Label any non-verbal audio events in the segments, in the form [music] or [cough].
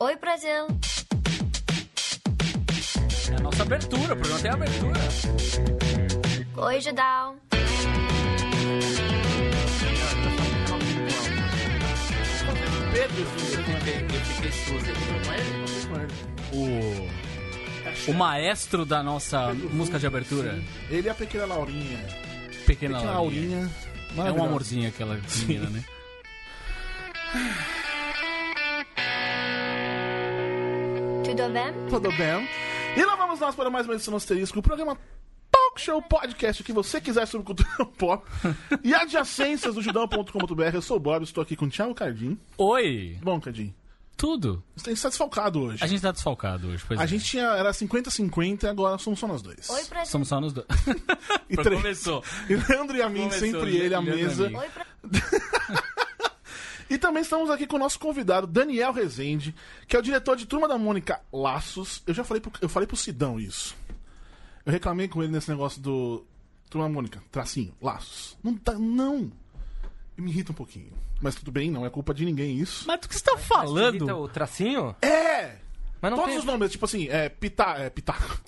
Oi, Brasil! É a nossa abertura, o programa tem abertura. Oi, Judal! O, o maestro da nossa música de abertura. Ele é a pequena Laurinha. Pequena, Pequena Laurinha. Laurinha. É um Maravilhosa. amorzinho aquela menina, né? [laughs] Tudo bem? Tudo bem? E lá vamos nós para mais uma edição do Asterisco, o programa Talk Show Podcast, o que você quiser sobre cultura [laughs] pop e adjacências do judão.com.br. Eu sou o Bob, estou aqui com o Thiago Cardim. Oi! Bom, Cardim, Tudo. você está desfalcado hoje. A gente tá desfalcado hoje, pois A é. gente tinha, era 50-50 e agora somos só nós dois. Oi, Brasil! Somos só nos dois. [laughs] E três. Começou. E Leandro e a mim, Começou, sempre ele à mesa. Oi, Brasil! [laughs] E também estamos aqui com o nosso convidado, Daniel Rezende, que é o diretor de Turma da Mônica Laços. Eu já falei pro, eu falei pro Sidão isso. Eu reclamei com ele nesse negócio do Turma da Mônica, tracinho, laços. Não tá, não. Me irrita um pouquinho. Mas tudo bem, não é culpa de ninguém isso. Mas do que você tá falando? O tracinho? É! Mas não Todos tem... os nomes, tipo assim, é Pita, é Pitaco,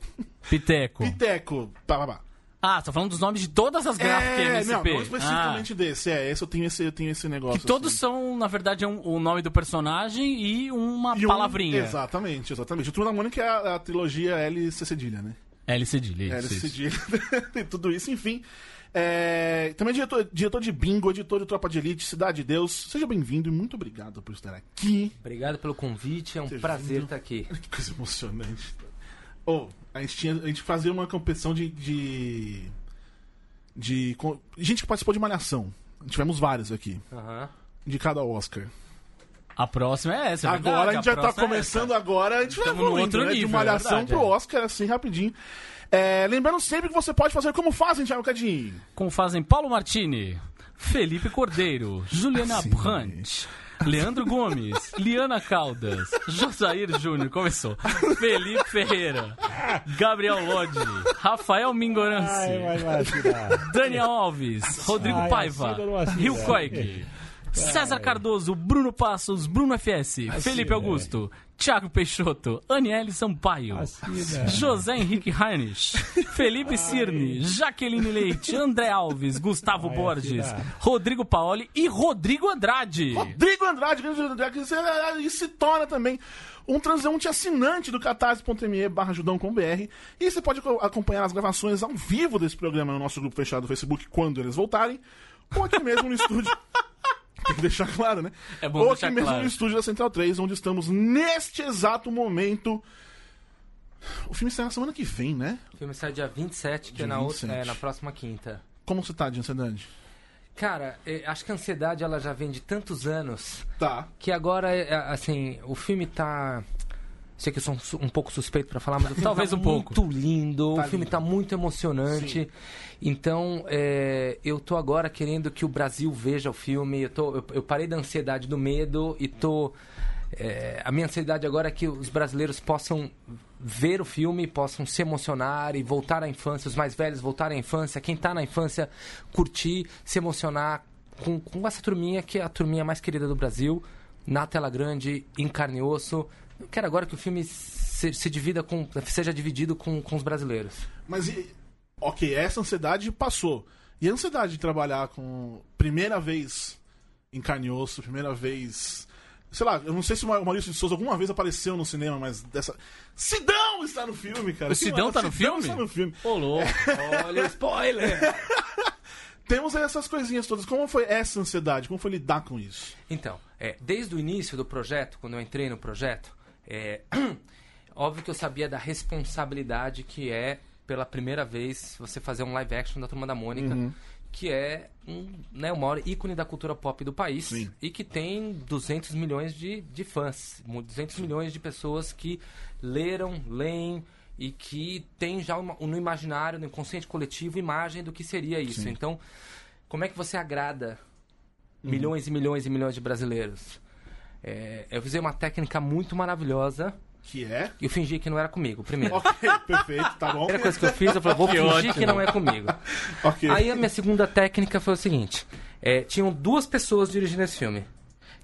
Piteco. [laughs] Piteco, pá, pá, pá. Ah, você tá falando dos nomes de todas as gráficas É, MSP. não, não especificamente desse. É, esse eu tenho esse, eu tenho esse Ah, negócio. que todos assim. são, na verdade, é um- o nome do personagem e uma E um- palavrinha. Exatamente, exatamente. O Turma da Mônica é a, a trilogia LC Cedilha, né? L cedilha, É, isso, LC. Cedilha [laughs] e tudo isso, enfim. É, também diretor, diretor de Bingo, editor de Tropa de Elite, Cidade de Deus. Seja bem-vindo e muito obrigado por estar aqui. Obrigado pelo convite, é um Ter prazer vindo. estar aqui. [laughs] Que coisa emocionante. Oh, a gente, tinha, a gente fazia uma competição de. de, de com- gente que participou de Malhação. Tivemos vários aqui, Aham. indicado ao Oscar. A próxima é essa, é agora verdade, a gente já tá é começando, essa. agora a gente vai no evoluindo, outro né? de nível, Malhação é verdade, pro é. Oscar, assim, rapidinho. É, lembrando sempre que você pode fazer como fazem, Thiago Cadinho. Como fazem Paulo Martini, Felipe Cordeiro, [laughs] Juliana Assim, Brandt, Leandro Gomes, Liana Caldas, Josair Júnior, começou, Felipe Ferreira, Gabriel Lodi, Rafael Mingorance. Daniel Alves, Rodrigo Ai, Paiva. Rio Coic, César Cardoso, Bruno Passos, Bruno FS, Felipe? Augusto, Thiago Peixoto, Aniele Sampaio, Assina. José Henrique Heinrich, Felipe Cirne, Jaqueline Leite, André Alves, Gustavo Ai, Borges, assina. Rodrigo Paoli e Rodrigo Andrade. Rodrigo Andrade, grande Andrade, se- e se torna também um transeunte assinante do catarse.me barra judão.com.br e você pode co- acompanhar as gravações ao vivo desse programa no nosso grupo fechado do Facebook quando eles voltarem, ou aqui mesmo no estúdio. [laughs] Tem que deixar claro, né? É bom ou aqui mesmo claro. no estúdio da Central 3, onde estamos neste exato momento. O filme sai na semana que vem, né? O filme sai dia 27, que Dia é na, outra, 27. é na próxima quinta. Como você tá de ansiedade? Cara, é, acho que a ansiedade ela já vem de tantos anos Tá. que agora, é, é, assim, o filme tá. Sei que eu sou um, um pouco suspeito pra falar, mas o filme Talvez tá um pouco. muito lindo, Tá o filme lindo. tá muito emocionante. Então, é, eu tô agora querendo que o Brasil veja o filme. Eu, tô, eu, eu parei da ansiedade do medo e tô. é, a minha ansiedade agora é que os brasileiros possam ver o filme, possam se emocionar e voltar à infância, os mais velhos voltarem à infância, quem tá na infância curtir, se emocionar com, com essa turminha que é a turminha mais querida do Brasil, na tela grande, em carne e osso. Eu quero agora que o filme se, se divida com, seja dividido com, com os brasileiros. Mas, e- ok, essa ansiedade passou. E a ansiedade de trabalhar com. Primeira vez em carne e osso, primeira vez. Sei lá, eu não sei se o Maurício de Souza alguma vez apareceu no cinema, mas dessa. Sidão está no filme, cara. O Sidão tá no filme? está no filme. Ô, louco. Olha o spoiler! [laughs] Temos aí essas coisinhas todas. Como foi essa ansiedade? Como foi lidar com isso? Então, é, desde o início do projeto, quando eu entrei no projeto, é, [clears throat] óbvio que eu sabia da responsabilidade que é, pela primeira vez, você fazer um live action da Turma da Mônica, Uhum. que é um, né, o maior ícone da cultura pop do país Sim. e que tem 200 milhões de, de fãs, mu- 200 milhões de pessoas que leram, leem e que tem já no imaginário, no inconsciente coletivo, imagem do que seria isso. Sim. Então, como é que você agrada Uhum. milhões e milhões e milhões de brasileiros? É, eu usei uma técnica muito maravilhosa Que é? e eu fingi que não era comigo, primeiro. Ok, perfeito, tá bom. A primeira coisa que eu fiz, eu falei, vou [laughs] Que fingir ótimo. que não é comigo. [laughs] Ok. Aí a minha segunda técnica foi o seguinte: é, tinham duas pessoas dirigindo esse filme.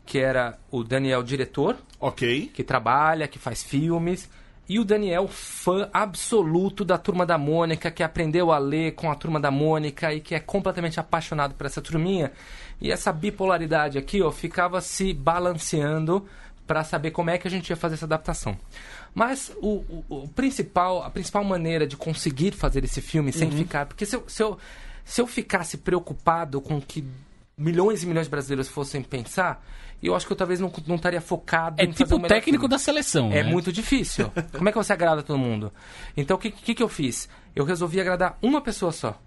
que era o Daniel diretor, Ok. que trabalha, que faz filmes, e o Daniel fã absoluto da Turma da Mônica, que aprendeu a ler com a Turma da Mônica e que é completamente apaixonado por essa turminha. E essa bipolaridade aqui, ó, ficava se balanceando para saber como é que a gente ia fazer essa adaptação. Mas o, o- o principal, a principal maneira de conseguir fazer esse filme sem ficar, porque se eu, se eu se eu ficasse preocupado com o que milhões e milhões de brasileiros fossem pensar, eu acho que eu talvez não, não estaria focado É em fazer tipo o o melhor técnico filme. da seleção. É né? muito difícil. [laughs] Como é que você agrada todo mundo? Então, o que, que, que eu fiz? Eu resolvi agradar uma pessoa só,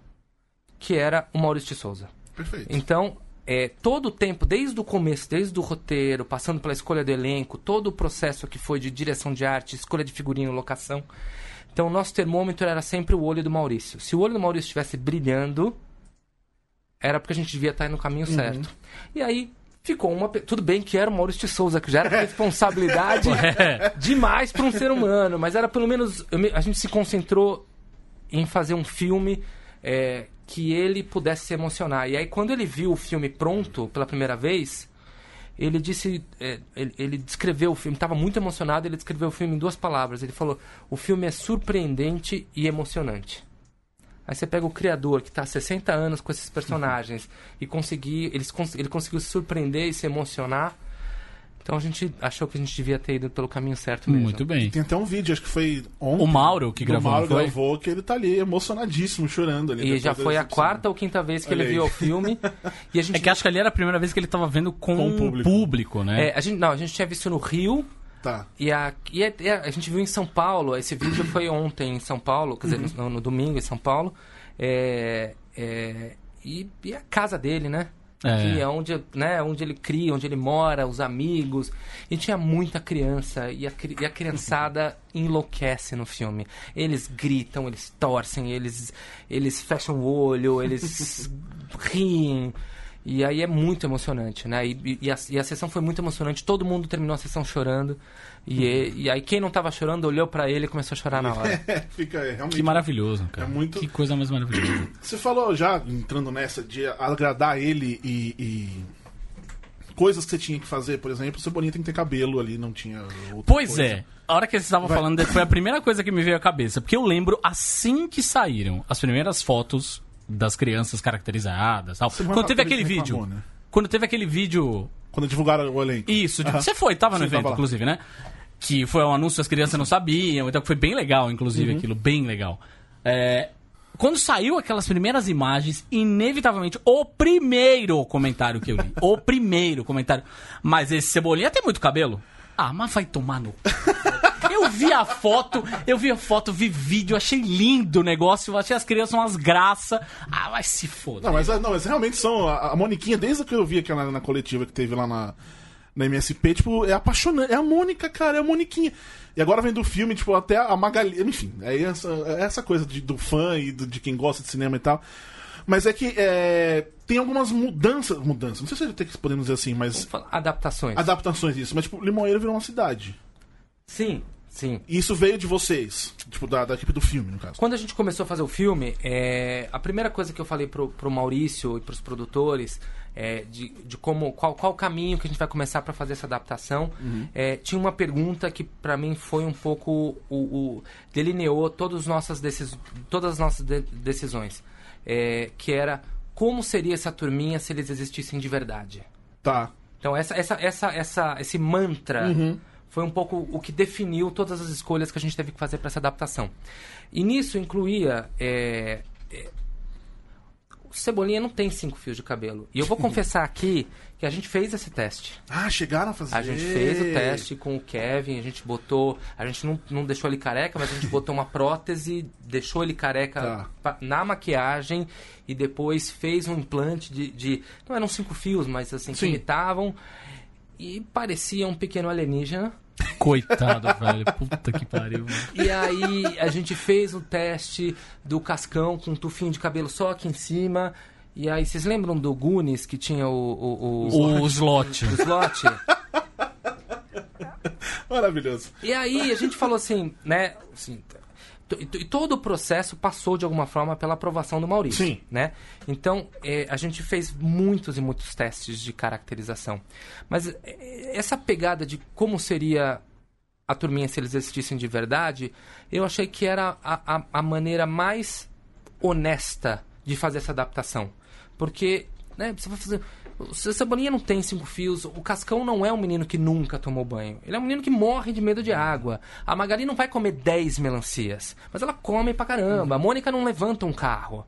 que era o Maurício de Souza. Perfeito. Então, é, todo o tempo, desde o começo, desde o roteiro, passando pela escolha do elenco, todo o processo que foi de direção de arte, escolha de figurino, locação. Então, o nosso termômetro era sempre o olho do Maurício. Se o olho do Maurício estivesse brilhando, era porque a gente devia estar no caminho certo. E aí, ficou uma. Tudo bem que era o Maurício de Souza, que já era responsabilidade [laughs] É. demais para um ser humano, mas era pelo menos. A gente se concentrou em fazer um filme é, que ele pudesse se emocionar. E aí, quando ele viu o filme pronto pela primeira vez, ele disse. é, ele, ele descreveu o filme, estava muito emocionado, ele descreveu o filme em duas palavras. Ele falou: o filme é surpreendente e emocionante. Aí você pega o criador que está há 60 anos com esses personagens e conseguir, eles, ele conseguiu se surpreender e se emocionar. Então a gente achou que a gente devia ter ido pelo caminho certo mesmo. Muito bem. Tem até um vídeo, acho que foi ontem. O Mauro que gravou, Mauro não foi? gravou, que ele tá ali emocionadíssimo, chorando ali. E já foi a quarta ou quinta vez que Olha ele aí. viu o filme. [laughs] E a gente É que acho que ali era a primeira vez que ele tava vendo com, Com o o público. público, né? É, a gente, não, a gente tinha visto no Rio Tá. e a, e a, a- gente viu em São Paulo. Esse vídeo foi ontem em São Paulo, quer dizer, no, no domingo em São Paulo. É, é, e, e a casa dele, né? É. Que é onde, né, onde ele cria, onde ele mora, os amigos. E tinha muita criança. E a, e a criançada [laughs] enlouquece no filme. Eles gritam, eles torcem, eles, eles fecham o olho, eles [laughs] riem. E aí é muito emocionante, né? E, e a, e a sessão foi muito emocionante. Todo mundo terminou a sessão chorando. E, e aí quem não tava chorando olhou pra ele e começou a chorar na hora. [laughs] É, fica é, realmente. Que maravilhoso, cara. É muito- Que coisa mais maravilhosa. [coughs] Você falou já, entrando nessa, de agradar ele e. e Coisas que você tinha que fazer, por exemplo, o Cebolinha tem que ter cabelo ali, não tinha. outra Pois coisa. é. A hora que vocês estavam Vai. falando, foi a primeira coisa que me veio à cabeça. Porque eu lembro, assim que saíram as primeiras fotos das crianças caracterizadas tal, quando teve reclamou, aquele vídeo. né? Quando teve aquele vídeo Quando divulgaram o elenco. Isso, Aham. você foi, tava no Sim, evento, tava inclusive, né? Que foi um anúncio, as crianças não sabiam, então foi bem legal, inclusive, Uhum. aquilo, bem legal. É, quando saiu aquelas primeiras imagens, inevitavelmente, o primeiro comentário que eu li, o primeiro comentário, mas esse Cebolinha tem muito cabelo? Ah, mas vai tomar no... [laughs] Eu vi a foto, eu vi a foto, vi vídeo, achei lindo o negócio, achei as crianças umas graças. Ah, vai se foder. Não, mas, não, mas realmente são. A, a Moniquinha, desde que eu vi aquela na coletiva que teve lá na, na MSP, tipo, é apaixonante. É a Mônica, cara, é a Moniquinha. E agora vem do filme, tipo, até a Magali. Enfim, é essa, é essa coisa de- do fã e do- de quem gosta de cinema e tal. Mas é que é, tem algumas mudanças. Mudanças, não sei se tem que podemos dizer assim, mas. Adaptações. Adaptações disso. Mas, tipo, Limoeiro virou uma cidade. Sim, sim. E isso veio de vocês. Tipo, da, da equipe do filme, no caso. Quando a gente começou a fazer o filme, é, a primeira coisa que eu falei pro, pro Maurício e pros produtores é, de, de como qual, qual o caminho que a gente vai começar para fazer essa adaptação, é, tinha uma pergunta que para mim foi um pouco o, o- delineou todas as nossas, decis, todas as nossas de- decisões, é, que era como seria essa turminha se eles existissem de verdade. Tá. Então essa, essa, essa, essa, esse mantra foi um pouco o que definiu todas as escolhas que a gente teve que fazer para essa adaptação. E nisso incluía é, é, Cebolinha não tem cinco fios de cabelo. E eu vou [laughs] confessar aqui que a gente fez esse teste. Ah, chegaram a fazer. A gente fez o teste com o Kevin, a gente botou. A gente não, não deixou ele careca, mas a gente botou uma prótese, deixou ele careca Tá. na maquiagem e depois fez um implante de. de- não eram cinco fios, mas assim, que Sim. imitavam. E parecia um pequeno alienígena. Coitado, velho. Puta que pariu. mano. E aí a gente fez o teste do cascão com um tufinho de cabelo só aqui em cima. E aí, vocês lembram do Goonies que tinha o, o, o, O slot. o slot? Maravilhoso. E aí a gente falou assim, né? Assim, e todo o processo passou de alguma forma pela aprovação do Maurício, Sim. né? Então é, a gente fez muitos e muitos testes de caracterização, mas é, essa pegada de como seria a turminha se eles existissem de verdade, eu achei que era a, a, a maneira mais honesta de fazer essa adaptação. Porque, né, você vai fazer. O Cebolinha não tem cinco fios, o Cascão não é um menino que nunca tomou banho. Ele é um menino que morre de medo de água. A Magali não vai comer 10 melancias, mas ela come pra caramba. A Mônica não levanta um carro.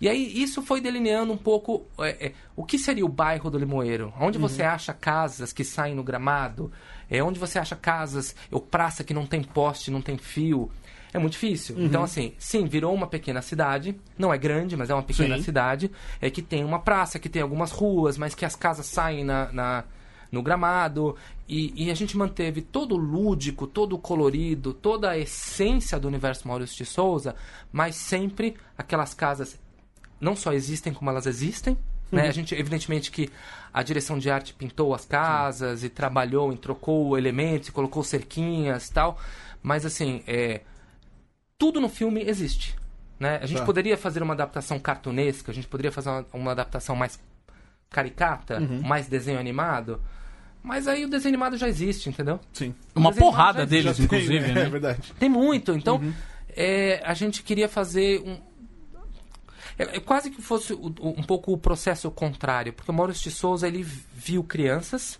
E aí isso foi delineando um pouco é, é, o que seria o bairro do Limoeiro. Onde você acha casas que saem no gramado, é onde você acha casas, ou praça que não tem poste, não tem fio. É muito difícil. Então, assim, sim, virou uma pequena cidade. Não é grande, mas é uma pequena Sim. cidade. É que tem uma praça, que tem algumas ruas, mas que as casas saem na, na- no gramado. E, e a gente manteve todo o lúdico, todo o colorido, toda a essência do universo Maurício de Souza, mas sempre aquelas casas não só existem como elas existem. Né? A gente, evidentemente que a direção de arte pintou as casas e trabalhou, e trocou elementos, e colocou cerquinhas e tal. Mas assim, é, tudo no filme existe. Né? A gente Tá. poderia fazer uma adaptação cartunesca, a gente poderia fazer uma, uma adaptação mais caricata, mais desenho animado. Mas aí o desenho animado já existe, entendeu? Sim. Uma Desenho porrada deles, tem, inclusive, É né? verdade. Tem muito. Então, é, a gente queria fazer um. É, é quase que fosse o- o- um pouco o processo contrário, porque o Maurício de Souza ele viu crianças,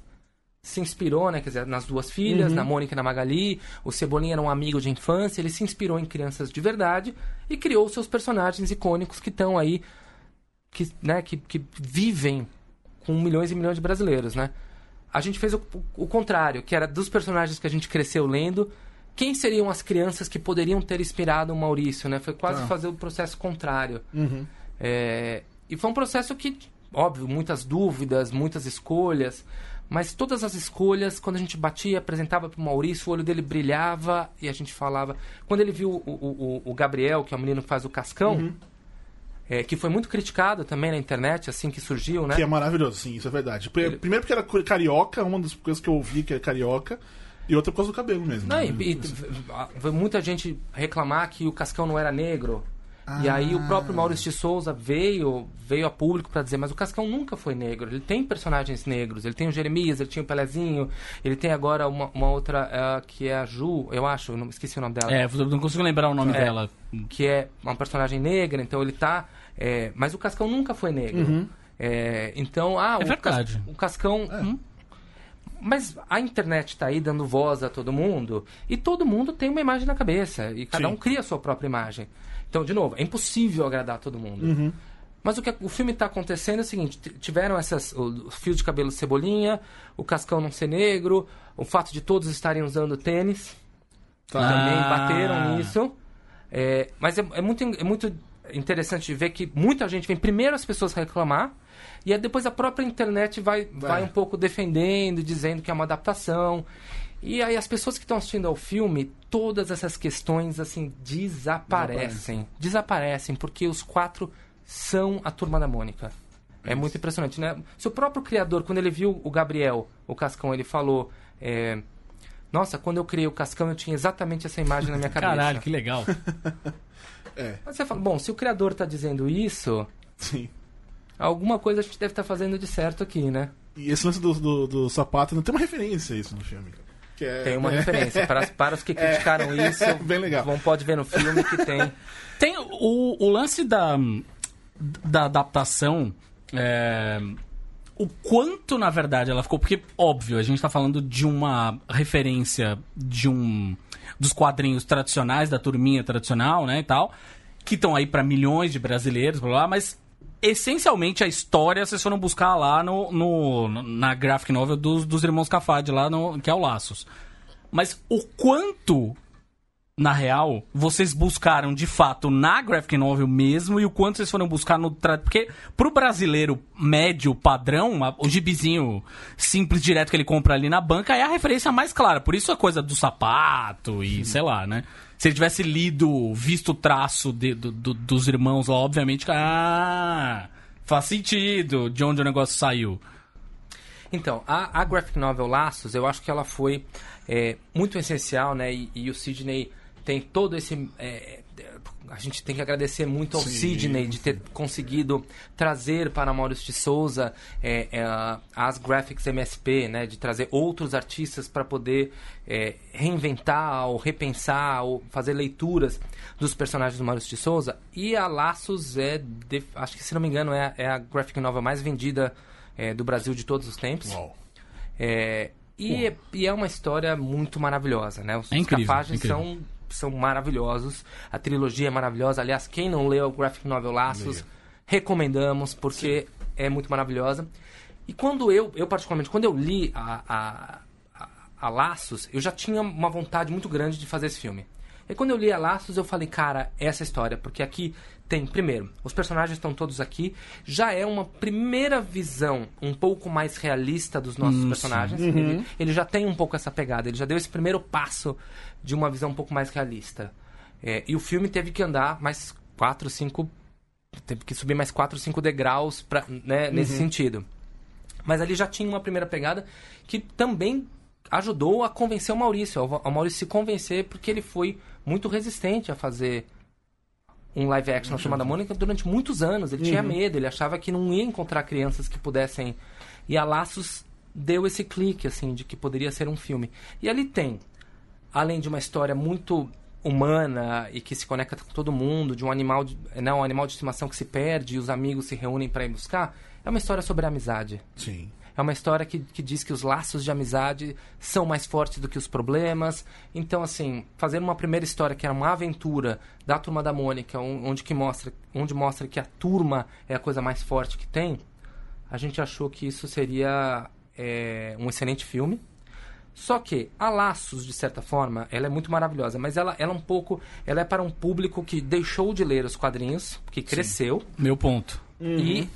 se inspirou, né, quer dizer, nas duas filhas, na Mônica e na Magali. O Cebolinha era um amigo de infância, ele se inspirou em crianças de verdade e criou seus personagens icônicos que estão aí, que, né, que, que vivem com milhões e milhões de brasileiros, né? A gente fez o, o contrário, que era dos personagens que a gente cresceu lendo, quem seriam as crianças que poderiam ter inspirado o Maurício, né? Foi quase Tá. fazer o processo contrário. Uhum. É, e foi um processo que, óbvio, muitas dúvidas, muitas escolhas, mas todas as escolhas, quando a gente batia, apresentava para o Maurício, o olho dele brilhava e a gente falava. Quando ele viu o, o, o- Gabriel, que é o menino que faz o Cascão, Uhum. é, que foi muito criticado também na internet, assim que surgiu, né? Que é maravilhoso, sim, isso é verdade. Pri- Primeiro porque era carioca, uma das coisas que eu ouvi que é carioca, e outra por causa do cabelo mesmo. Não, né? e, e muita gente reclamar que o Cascão não era negro. E aí o próprio Maurício de Souza veio, veio a público para dizer, mas o Cascão nunca foi negro. Ele tem personagens negros. Ele tem o Jeremias, ele tinha o Pelezinho, ele tem agora uma, uma outra eh, que é a Ju, eu acho, eu não esqueci o nome dela. É, eu não consigo lembrar o nome É. dela. que é uma personagem negra, então ele tá. é, mas o Cascão nunca foi negro. É, então, ah, É o, verdade. Cas- o Cascão. hum, Mas a internet tá aí dando voz a todo mundo e todo mundo tem uma imagem na cabeça e cada Sim. um cria a sua própria imagem. Então, de novo, é impossível agradar todo mundo. Mas o que o filme está acontecendo é o seguinte: tiveram essas o, o fio de cabelo de cebolinha, o cascão não ser negro, o fato de todos estarem usando tênis Tá. também Ah. bateram nisso. É, mas é, é muito, é muito interessante ver que muita gente vem primeiro as pessoas reclamar e aí depois a própria internet vai, vai. um pouco defendendo, dizendo que é uma adaptação. E aí as pessoas que estão assistindo ao filme, todas essas questões assim desaparecem. Desaparecem, porque os quatro são a turma da Mônica. É muito impressionante, né? Se o próprio criador, quando ele viu o Gabriel, o Cascão, ele falou. é, nossa, quando eu criei o Cascão, eu tinha exatamente essa imagem na minha [laughs] cabeça. Caralho, que legal. [laughs] É, Mas você fala, bom, se o criador tá dizendo isso, sim. alguma coisa a gente deve estar fazendo de certo aqui, né? E esse lance do, do, do sapato, não tem uma referência a isso no filme. Que é, Tem uma é, referência. Para, para os que [laughs] criticaram isso, [laughs] bem legal. vão pode ver no filme que tem. [laughs] Tem o, o lance da, da adaptação. é, o quanto, na verdade, ela ficou. Porque, óbvio, a gente tá falando de uma referência de um. dos quadrinhos tradicionais, da turminha tradicional, né? E tal. Que estão aí pra milhões de brasileiros, blá, blá, mas. Essencialmente a história vocês foram buscar lá no, no- na graphic novel dos, dos irmãos Cafad, lá no, que é o Laços. Mas o quanto na real, vocês buscaram de fato na graphic novel mesmo e o quanto vocês foram buscar no. Tra... Porque pro brasileiro médio padrão, o gibizinho simples, direto que ele compra ali na banca é a referência mais clara. Por isso a coisa do sapato e sei lá, né? Se ele tivesse lido, visto o traço de- do- do- dos irmãos lá, obviamente. Ah, faz sentido de onde o negócio saiu. Então, a, a graphic novel Laços, eu acho que ela foi é, muito essencial, né? E, e o Sidney tem todo esse. é, a gente tem que agradecer muito ao Sidney de ter conseguido trazer para Maurício de Souza é, é, as graphics MSP, né, de trazer outros artistas para poder é, reinventar ou repensar ou fazer leituras dos personagens do Maurício de Souza. E a Laços é, de- acho que se não me engano, é, a- é a graphic novel mais vendida é, do Brasil de todos os tempos. Uau. É, e, é, e é uma história muito maravilhosa, né? Os É incrível, capagens incrível. são, são maravilhosos. A trilogia é maravilhosa. Aliás, quem não leu o graphic novel Laços, Leia. recomendamos, porque é muito maravilhosa. E quando eu, eu particularmente, quando eu li a, a, a, a Laços, eu já tinha uma vontade muito grande de fazer esse filme. E quando eu li a Laços, eu falei, cara, essa história, porque aqui tem, primeiro, os personagens estão todos aqui, já é uma primeira visão um pouco mais realista dos nossos personagens. Ele, ele já tem um pouco essa pegada, ele já deu esse primeiro passo de uma visão um pouco mais realista. É, e o filme teve que andar mais quatro, cinco teve que subir mais 4, 5 degraus pra, né, nesse sentido. Mas ali já tinha uma primeira pegada que também ajudou a convencer o Maurício, ao Maurício se convencer, porque ele foi muito resistente a fazer um live action na Turma da Mônica durante muitos anos. Ele tinha medo, ele achava que não ia encontrar crianças que pudessem. E a Laços deu esse clique, assim, de que poderia ser um filme. E ali tem, além de uma história muito humana e que se conecta com todo mundo, de um animal de, né, um animal de estimação que se perde e os amigos se reúnem para ir buscar, é uma história sobre amizade. Sim. É uma história que, que diz que os laços de amizade são mais fortes do que os problemas. Então, assim, fazer uma primeira história que era uma aventura da turma da Mônica, on- onde, que mostra, onde mostra que a turma é a coisa mais forte que tem, a gente achou que isso seria é, um excelente filme. Só que a Laços, de certa forma, ela é muito maravilhosa, mas ela, ela é um pouco. Ela é para um público que deixou de ler os quadrinhos, que cresceu, Meu ponto. e,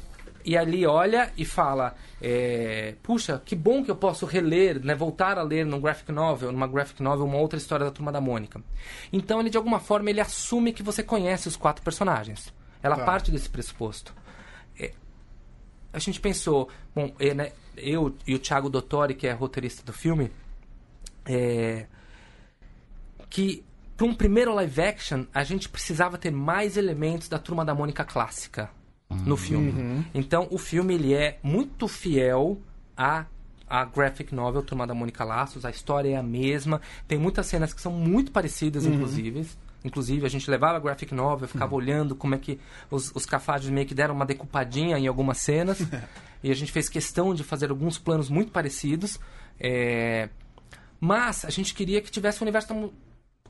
e ali olha e fala: é, Puxa, que bom que eu posso reler, né, voltar a ler num graphic novel, numa graphic novel, uma outra história da Turma da Mônica. Então, ele de alguma forma ele assume que você conhece os quatro personagens. Ela Tá. parte desse pressuposto. É, a gente pensou, bom, é, né, eu e o Thiago Dottori, que é roteirista do filme, é, que para um primeiro live action a gente precisava ter mais elementos da turma da Mônica clássica no filme. Então o filme ele é muito fiel a a graphic novel Turma da Mônica Laços, a história é a mesma, tem muitas cenas que são muito parecidas, inclusive. Inclusive, a gente levava a graphic novel, ficava olhando como é que os, os cafados meio que deram uma decupadinha em algumas cenas. [laughs] e a gente fez questão de fazer alguns planos muito parecidos. É, mas a gente queria que tivesse um universo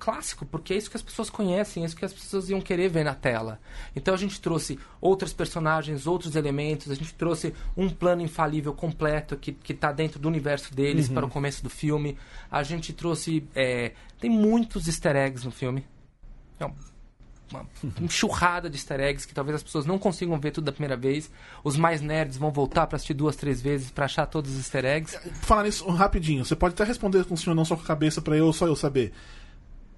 clássico, porque é isso que as pessoas conhecem, é isso que as pessoas iam querer ver na tela. Então a gente trouxe outros personagens, outros elementos, a gente trouxe um plano infalível completo que, que tá dentro do universo deles para o começo do filme. A gente trouxe. é, tem muitos easter eggs no filme. É um- uma [laughs] enxurrada de easter eggs que talvez as pessoas não consigam ver tudo da primeira vez. Os mais nerds vão voltar para assistir duas, três vezes para achar todos os easter eggs. Falar nisso rapidinho, você pode até responder com sim ou não só com a cabeça pra eu só eu saber.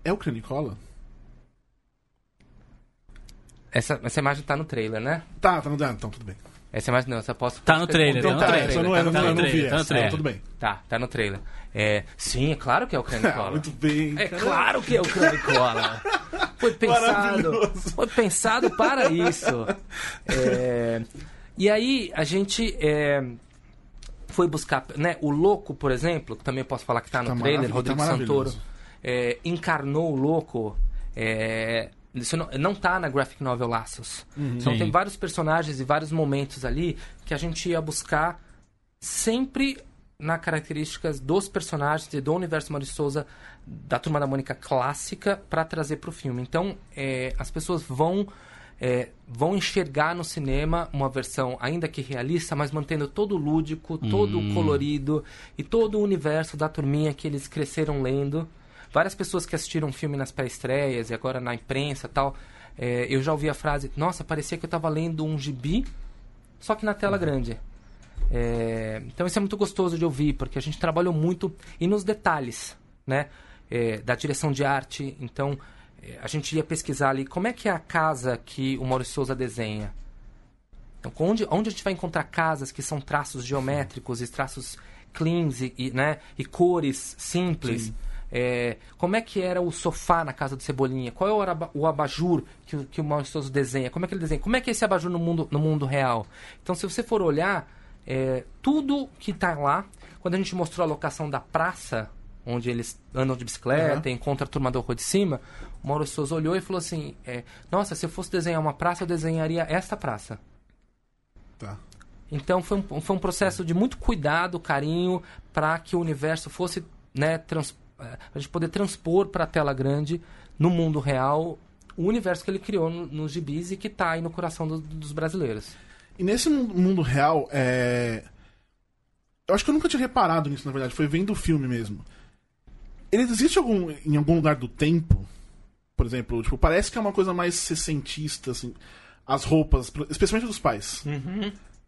É o Cranicola? Essa, essa imagem tá no trailer, né? Tá, tá no ah, então tudo bem. Essa imagem não, essa posso. Tá no trailer, Então tá tá, no essa eu não, tá não, eu não trailer, vi tá no essa. trailer. Tudo bem. Tá, tá no trailer. É, sim, é claro que é o Cranicola. [laughs] Muito bem. É claro que é o Cranicola. Foi [laughs] pensado, foi pensado para isso. É, e aí a gente é, foi buscar, né? O louco, por exemplo, que também posso falar que tá no Tá trailer, Rodrigo tá Santoro. É, encarnou o louco. É, isso não, não tá na graphic novel Laços. Então Sim. tem vários personagens e vários momentos ali que a gente ia buscar sempre nas características dos personagens e do universo Maurício Souza da Turma da Mônica clássica para trazer para o filme. Então, é, as pessoas vão é, vão enxergar no cinema uma versão ainda que realista, mas mantendo todo o lúdico, todo o colorido e todo o universo da turminha que eles cresceram lendo. Várias pessoas que assistiram o filme nas pré-estreias e agora na imprensa tal, é, eu já ouvi a frase, nossa, parecia que eu estava lendo um gibi, só que na tela grande. É, então isso é muito gostoso de ouvir, porque a gente trabalhou muito e nos detalhes, né? É, da direção de arte. Então é, a gente ia pesquisar ali como é que é a casa que o Maurício Souza desenha. Então, onde, onde a gente vai encontrar casas que são traços geométricos e traços cleans e, e, né, e cores simples? É, como é que era o sofá na casa do Cebolinha? Qual é o, aba- o abajur que, o- que o Maurício Souza desenha? Como é que ele desenha? Como é que é esse abajur no mundo, no mundo real? Então, se você for olhar, é, tudo que está lá, quando a gente mostrou a locação da praça, onde eles andam de bicicleta, encontra a turma da rua de cima, o Maurício Souza olhou e falou assim: é, Nossa, se eu fosse desenhar uma praça, eu desenharia esta praça. Tá. Então foi um, foi um processo de muito cuidado, carinho, para que o universo fosse, né, trans, a gente poder transpor para a tela grande, no mundo real, o universo que ele criou no- nos gibis e que está aí no coração do- dos brasileiros. E nesse mundo, real, é. Eu acho que eu nunca tinha reparado nisso, na verdade. Foi vendo o filme mesmo. Ele existe algum, em algum lugar do tempo? Por exemplo, tipo, parece que é uma coisa mais sessentista, assim. As roupas, especialmente dos pais.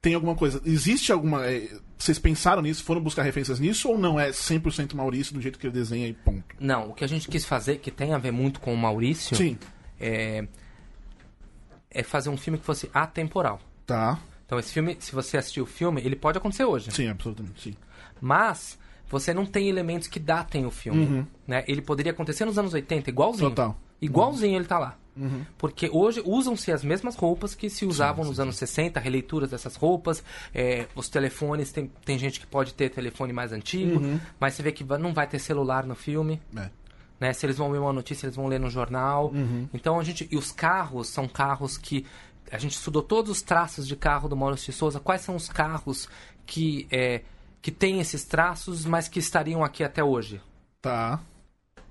Tem alguma coisa. Existe alguma. é, vocês pensaram nisso? Foram buscar referências nisso? Ou não é 100% Maurício do jeito que ele desenha e ponto? Não, o que a gente quis fazer, que tem a ver muito com o Maurício, Sim. é, é fazer um filme que fosse atemporal. Tá. Então esse filme, se você assistir o filme, ele pode acontecer hoje. Sim, absolutamente. Sim. Mas você não tem elementos que datem o filme. Né? Ele poderia acontecer nos anos 80, igualzinho. Total. Igualzinho ele tá lá. Porque hoje usam-se as mesmas roupas que se usavam nos anos 60, releituras dessas roupas. é, os telefones, tem, tem gente que pode ter telefone mais antigo, mas você vê que não vai ter celular no filme. É. Né? Se eles vão ver uma notícia, eles vão ler no jornal. Então a gente. E os carros são carros que. A gente estudou todos os traços de carro do Maurício de Souza. Quais são os carros que, é, que têm esses traços, mas que estariam aqui até hoje? Tá.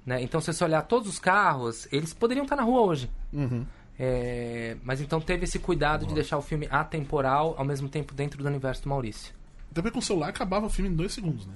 Né? Então, se você olhar todos os carros, eles poderiam estar na rua hoje. Uhum. É, mas então teve esse cuidado de deixar o filme atemporal, ao mesmo tempo dentro do universo do Maurício. Também com o celular acabava o filme em dois segundos, né?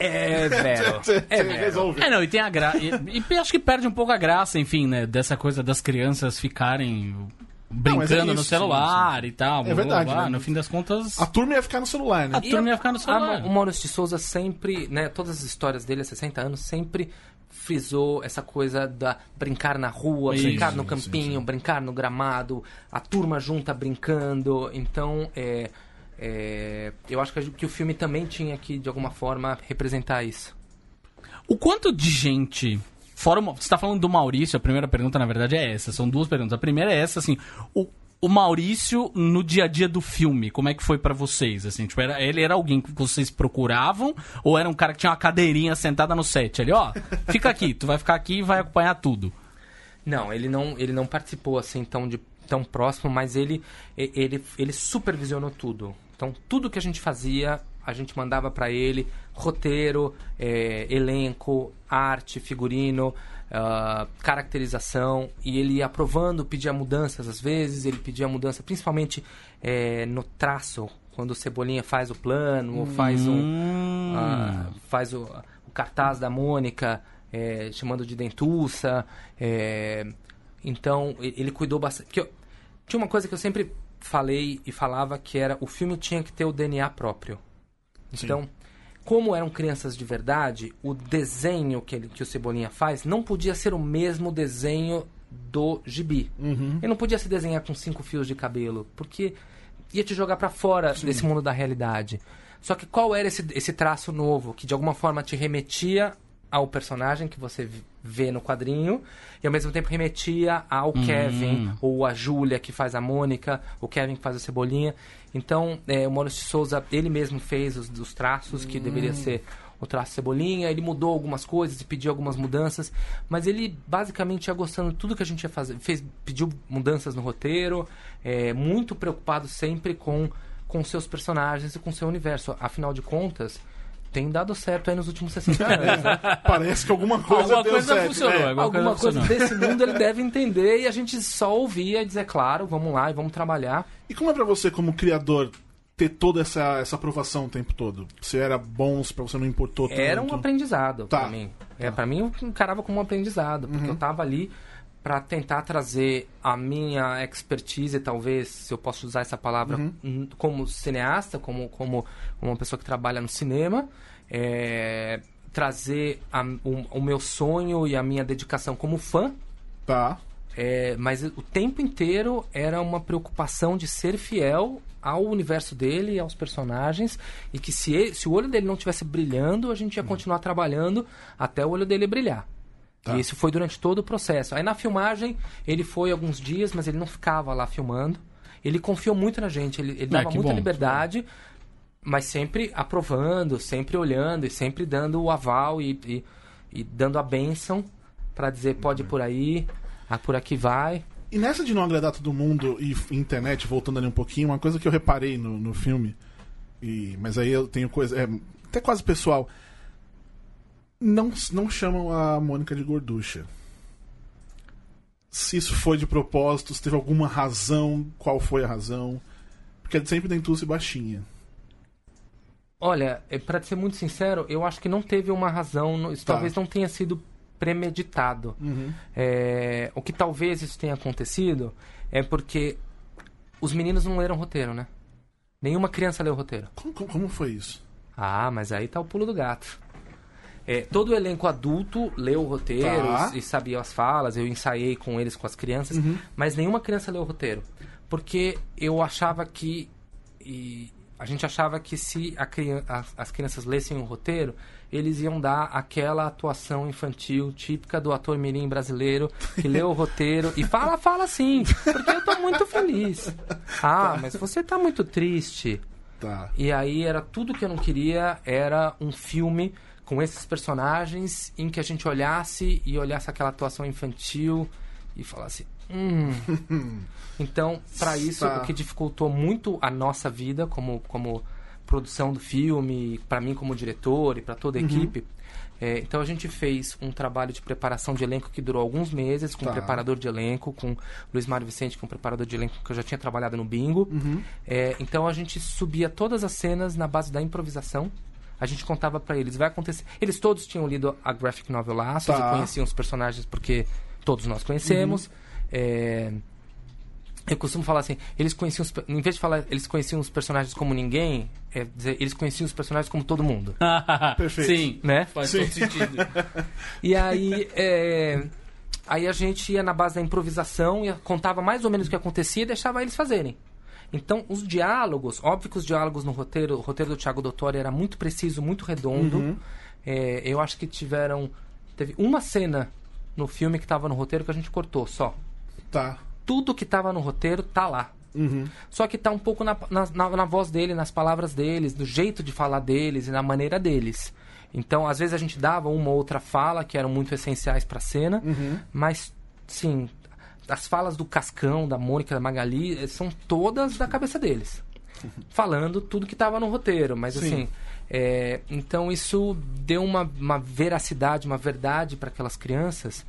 É, [laughs] velho. Você resolve. É, não, e tem a graça. E, e acho que perde um pouco a graça, enfim, né? Dessa coisa das crianças ficarem é brincando no isso, celular e tal. blá, verdade, blá. né? No fim das contas. A turma ia ficar no celular, né? A turma ia ficar no A- celular. o Maurício de Souza sempre, né, todas as histórias dele há 60 anos, sempre frisou essa coisa da brincar na rua, Isso, brincar no sim, campinho, sim. brincar no gramado, a turma junta brincando. Então, é, é, eu acho que o filme também tinha que, de alguma forma, representar isso. O quanto de gente. Fora o, você tá falando do Maurício, a primeira pergunta, na verdade, é essa. São duas perguntas. A primeira é essa, assim. O, o Maurício no dia a dia do filme, como é que foi pra vocês? Assim, tipo, era, ele era alguém que vocês procuravam? Ou era um cara que tinha uma cadeirinha sentada no set ali, ó? Fica aqui, tu vai ficar aqui e vai acompanhar tudo. Não, ele não, ele não participou assim tão, de, tão próximo, mas ele, ele, ele supervisionou tudo. Então, tudo que a gente fazia, a gente mandava para ele roteiro, é, elenco, arte, figurino, ah, caracterização, e ele ia aprovando, pedia mudanças às vezes, ele pedia mudança principalmente é, no traço, quando o Cebolinha faz o plano, ou faz um, ah, faz o, o cartaz da Mônica, é, chamando de dentuça. é, então, ele cuidou bastante. eu- tinha uma coisa que eu sempre falei e falava que era o filme tinha que ter o DNA próprio. Então, como eram crianças de verdade, o desenho que, ele, que o Cebolinha faz não podia ser o mesmo desenho do gibi. Ele não podia se desenhar com cinco fios de cabelo, porque ia te jogar pra fora desse mundo da realidade. Só que qual era esse, esse traço novo que de alguma forma te remetia ao personagem que você vê no quadrinho e ao mesmo tempo remetia ao Kevin ou a Júlia que faz a Mônica, o Kevin que faz o Cebolinha. Então, é, o Maurício de Souza, ele mesmo fez os, os traços que deveria ser o traço Cebolinha, ele mudou algumas coisas e pediu algumas mudanças, mas ele basicamente ia gostando de tudo que a gente ia fazer, fez, pediu mudanças no roteiro, é, muito preocupado sempre com com seus personagens e com seu universo. Afinal de contas, tem dado certo aí nos últimos 60 anos. né? [laughs] Parece que alguma coisa Alguma deu coisa certo. funcionou, É. alguma Alguma coisa coisa funcionou. desse mundo ele [laughs] deve entender e a gente só ouvia e dizer, claro, vamos lá e vamos trabalhar. E como é pra você, como criador, ter toda essa, essa aprovação o tempo todo? Se era bom, se pra você não importou tanto? Era um aprendizado Tá. pra mim. É, para mim eu encarava como um aprendizado, porque eu tava ali pra tentar trazer a minha expertise, talvez, se eu posso usar essa palavra, hum, como cineasta, como, como uma pessoa que trabalha no cinema, é, trazer a- o, o meu sonho e a minha dedicação como fã, Tá. É, mas o tempo inteiro era uma preocupação de ser fiel ao universo dele, aos personagens, e que se, ele- se o olho dele não estivesse brilhando, a gente ia continuar trabalhando até o olho dele brilhar. Tá. E isso foi durante todo o processo. Aí na filmagem, ele foi alguns dias, mas ele não ficava lá filmando. Ele confiou muito na gente, ele, ele Ah, dava que muita bom, liberdade, mas sempre aprovando, sempre olhando e sempre dando o aval e, e, e dando a bênção para dizer pode ir por aí, ah, por aqui vai. E nessa de não agradar todo mundo e internet, voltando ali um pouquinho, uma coisa que eu reparei no, no filme, e, mas aí eu tenho coisa. É, até quase pessoal. Não, não chamam a Mônica de gorducha. Se isso foi de propósito, se teve alguma razão, qual foi a razão. Porque é sempre dentuça e baixinha. Olha, é, para ser muito sincero, eu acho que não teve uma razão, isso Tá. talvez não tenha sido premeditado. É, o que talvez isso tenha acontecido é porque os meninos não leram roteiro, né? Nenhuma criança leu roteiro. Como, como, como foi isso? Ah, mas aí tá o pulo do gato. É, todo o elenco adulto leu o roteiro Tá. e, sabia as falas, eu ensaiei com eles, com as crianças, mas nenhuma criança leu o roteiro. Porque eu achava que. a gente achava que se as, as crianças lessem o roteiro, eles iam dar aquela atuação infantil típica do ator mirim brasileiro que lê o roteiro e fala, fala sim, porque eu tô muito feliz. [laughs] Ah, mas você tá muito triste. Tá. E aí era tudo que eu não queria, era um filme com esses personagens em que a gente olhasse e olhasse aquela atuação infantil e falasse, hum. [laughs] então, para isso Tá. o que dificultou muito a nossa vida como como produção do filme, para mim como diretor e para toda a equipe. é, então a gente fez um trabalho de preparação de elenco que durou alguns meses, com Tá. um preparador de elenco, com Luiz Mário Vicente, que é um preparador de elenco que eu já tinha trabalhado no Bingo. É, então a gente subia todas as cenas na base da improvisação. A gente contava pra eles, vai acontecer. Eles todos tinham lido a graphic novel Laços Tá. e conheciam os personagens porque todos nós conhecemos. É, eu costumo falar assim, eles conheciam os, em vez de falar eles conheciam os personagens como ninguém, é dizer, eles conheciam os personagens como todo mundo, [laughs] Perfeito. Sim, né? faz Sim. todo sentido. [laughs] E aí, é, aí a gente ia na base da improvisação e contava mais ou menos o que acontecia e deixava eles fazerem. Então, os diálogos, óbvio que os diálogos no roteiro, o roteiro do Thiago Dottori era muito preciso, muito redondo. É, eu acho que tiveram. Teve uma cena no filme que estava no roteiro que a gente cortou só. Tá. Tudo que estava no roteiro tá lá. Uhum. Só que tá um pouco na, na, na- na voz dele, nas palavras deles, no jeito de falar deles e na maneira deles. Então, às vezes a gente dava uma ou outra fala que eram muito essenciais pra cena, mas, sim, as falas do Cascão, da Mônica, da Magali, eh, são todas da cabeça deles. [laughs] Falando tudo que tava no roteiro, mas Sim. assim. é, então isso deu uma, uma veracidade, uma verdade para aquelas crianças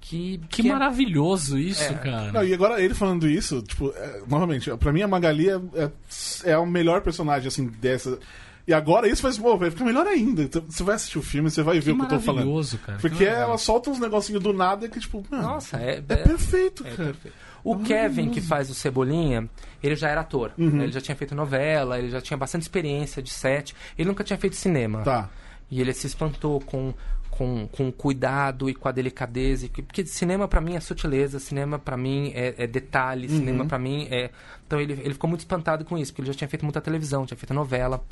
que. Que é- maravilhoso isso, É. cara. Não, e agora ele falando isso, tipo, é, novamente, pra mim a Magali é, é, é o melhor personagem, assim, dessa. E agora isso faz, pô, vai ficar melhor ainda. Então, você vai assistir o filme, você vai ver o que eu tô falando. maravilhoso, cara. Porque ela solta uns negocinhos do nada que, tipo, mano, Nossa, é, é perfeito, É, cara. perfeito. O Kevin, que faz o Cebolinha, ele já era ator. Uhum. Ele já tinha feito novela, ele já tinha bastante experiência de set. Ele nunca tinha feito cinema. Tá. E ele se espantou com, com, com cuidado e com a delicadeza. que- Porque cinema pra mim é sutileza, cinema pra mim é, é detalhe, Uhum. cinema pra mim é. Então ele, ele ficou muito espantado com isso, porque ele já tinha feito muita televisão, tinha feito novela.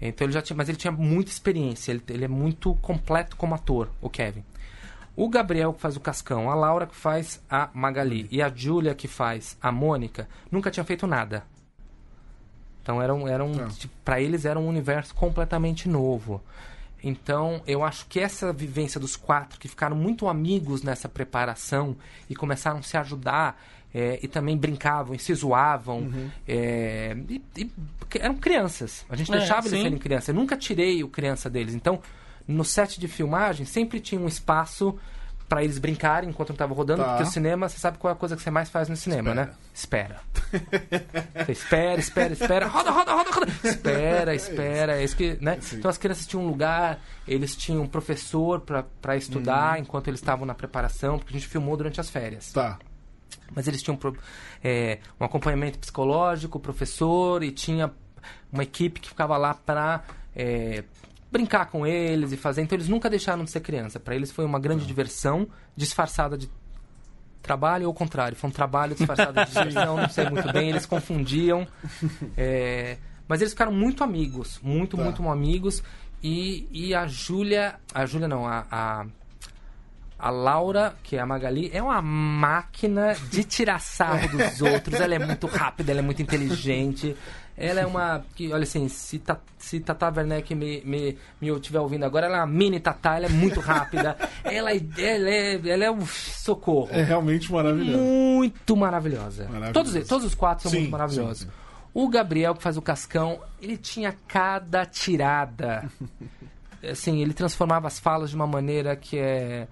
Então ele já tinha, mas ele tinha muita experiência, ele, ele é muito completo como ator, o Kevin. O Gabriel que faz o Cascão, a Laura que faz a Magali e a Júlia que faz a Mônica, nunca tinham feito nada. Então era um, era um, Tá. tipo, pra eles era um universo completamente novo. Então eu acho que essa vivência dos quatro que ficaram muito amigos nessa preparação e começaram a se ajudar é, e também brincavam e se zoavam Uhum. é, e, e eram crianças. A gente É, deixava eles serem crianças. Eu nunca tirei o criança deles. Então no set de filmagem sempre tinha um espaço pra eles brincarem enquanto não tava rodando, Tá. porque o cinema, você sabe qual é a coisa que você mais faz no cinema, né? Espera. [laughs] Você espera, espera, espera. Roda, roda, roda, roda. Espera, espera. É isso que, né? Sim. Então as crianças tinham um lugar, eles tinham um professor pra pra estudar Uhum. enquanto eles estavam na preparação, porque a gente filmou durante as férias. Tá. Mas eles tinham é, um acompanhamento psicológico, professor, e tinha uma equipe que ficava lá pra é, brincar com eles e fazer. Então eles nunca deixaram de ser criança. Pra eles foi uma grande diversão disfarçada de trabalho ou o contrário. Foi um trabalho disfarçado de [laughs] diversão, não sei muito bem. Eles confundiam. É, mas eles ficaram muito amigos. Muito, Tá. muito amigos. E, e a Júlia... A Júlia não, a... a a Laura, que é a Magali, é uma máquina de tirar sarro dos [laughs] outros. Ela é muito rápida, ela é muito inteligente. Ela é uma. Que, olha assim, se, ta, se Tata Werneck me, me, me estiver ouvindo agora, ela é uma mini Tata, ela é muito rápida. [laughs] ela, é, ela, é, ela é um socorro. É realmente maravilhoso. Muito maravilhosa. Maravilhosa. Todos, todos os quatro são Sim, muito maravilhosos. sim, sim. O Gabriel, que faz o Cascão, ele tinha cada tirada. [laughs] assim, ele transformava as falas de uma maneira que é,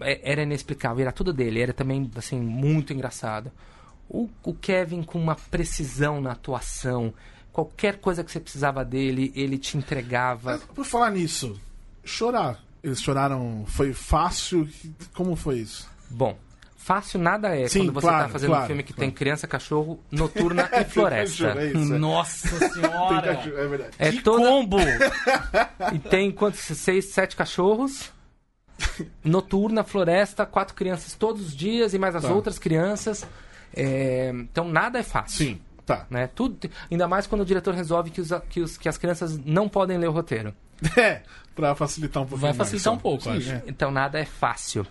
é- era inexplicável. Era tudo dele. Era também, assim, muito engraçado. O, o Kevin com uma precisão na atuação. Qualquer coisa que você precisava dele, ele te entregava. Mas, por falar nisso, chorar. Eles choraram. Foi fácil? Como foi isso? Bom, fácil nada é Sim, quando você claro, tá fazendo claro, um filme que claro. tem criança, cachorro, noturna [laughs] e floresta. É isso, é. Nossa Tem senhora! cachorro, é verdade. É que toda... combo! [laughs] E tem quantos? Seis, sete cachorros. [laughs] Noturna, floresta, quatro crianças todos os dias e mais as Tá. outras crianças. É, Então nada é fácil. Sim, tá. Né? Tudo, ainda mais quando o diretor resolve que, os, que, os, que as crianças não podem ler o roteiro. [laughs] É, pra facilitar um pouquinho Vai mais. facilitar um pouco, Sim, acho. é. Então nada é fácil.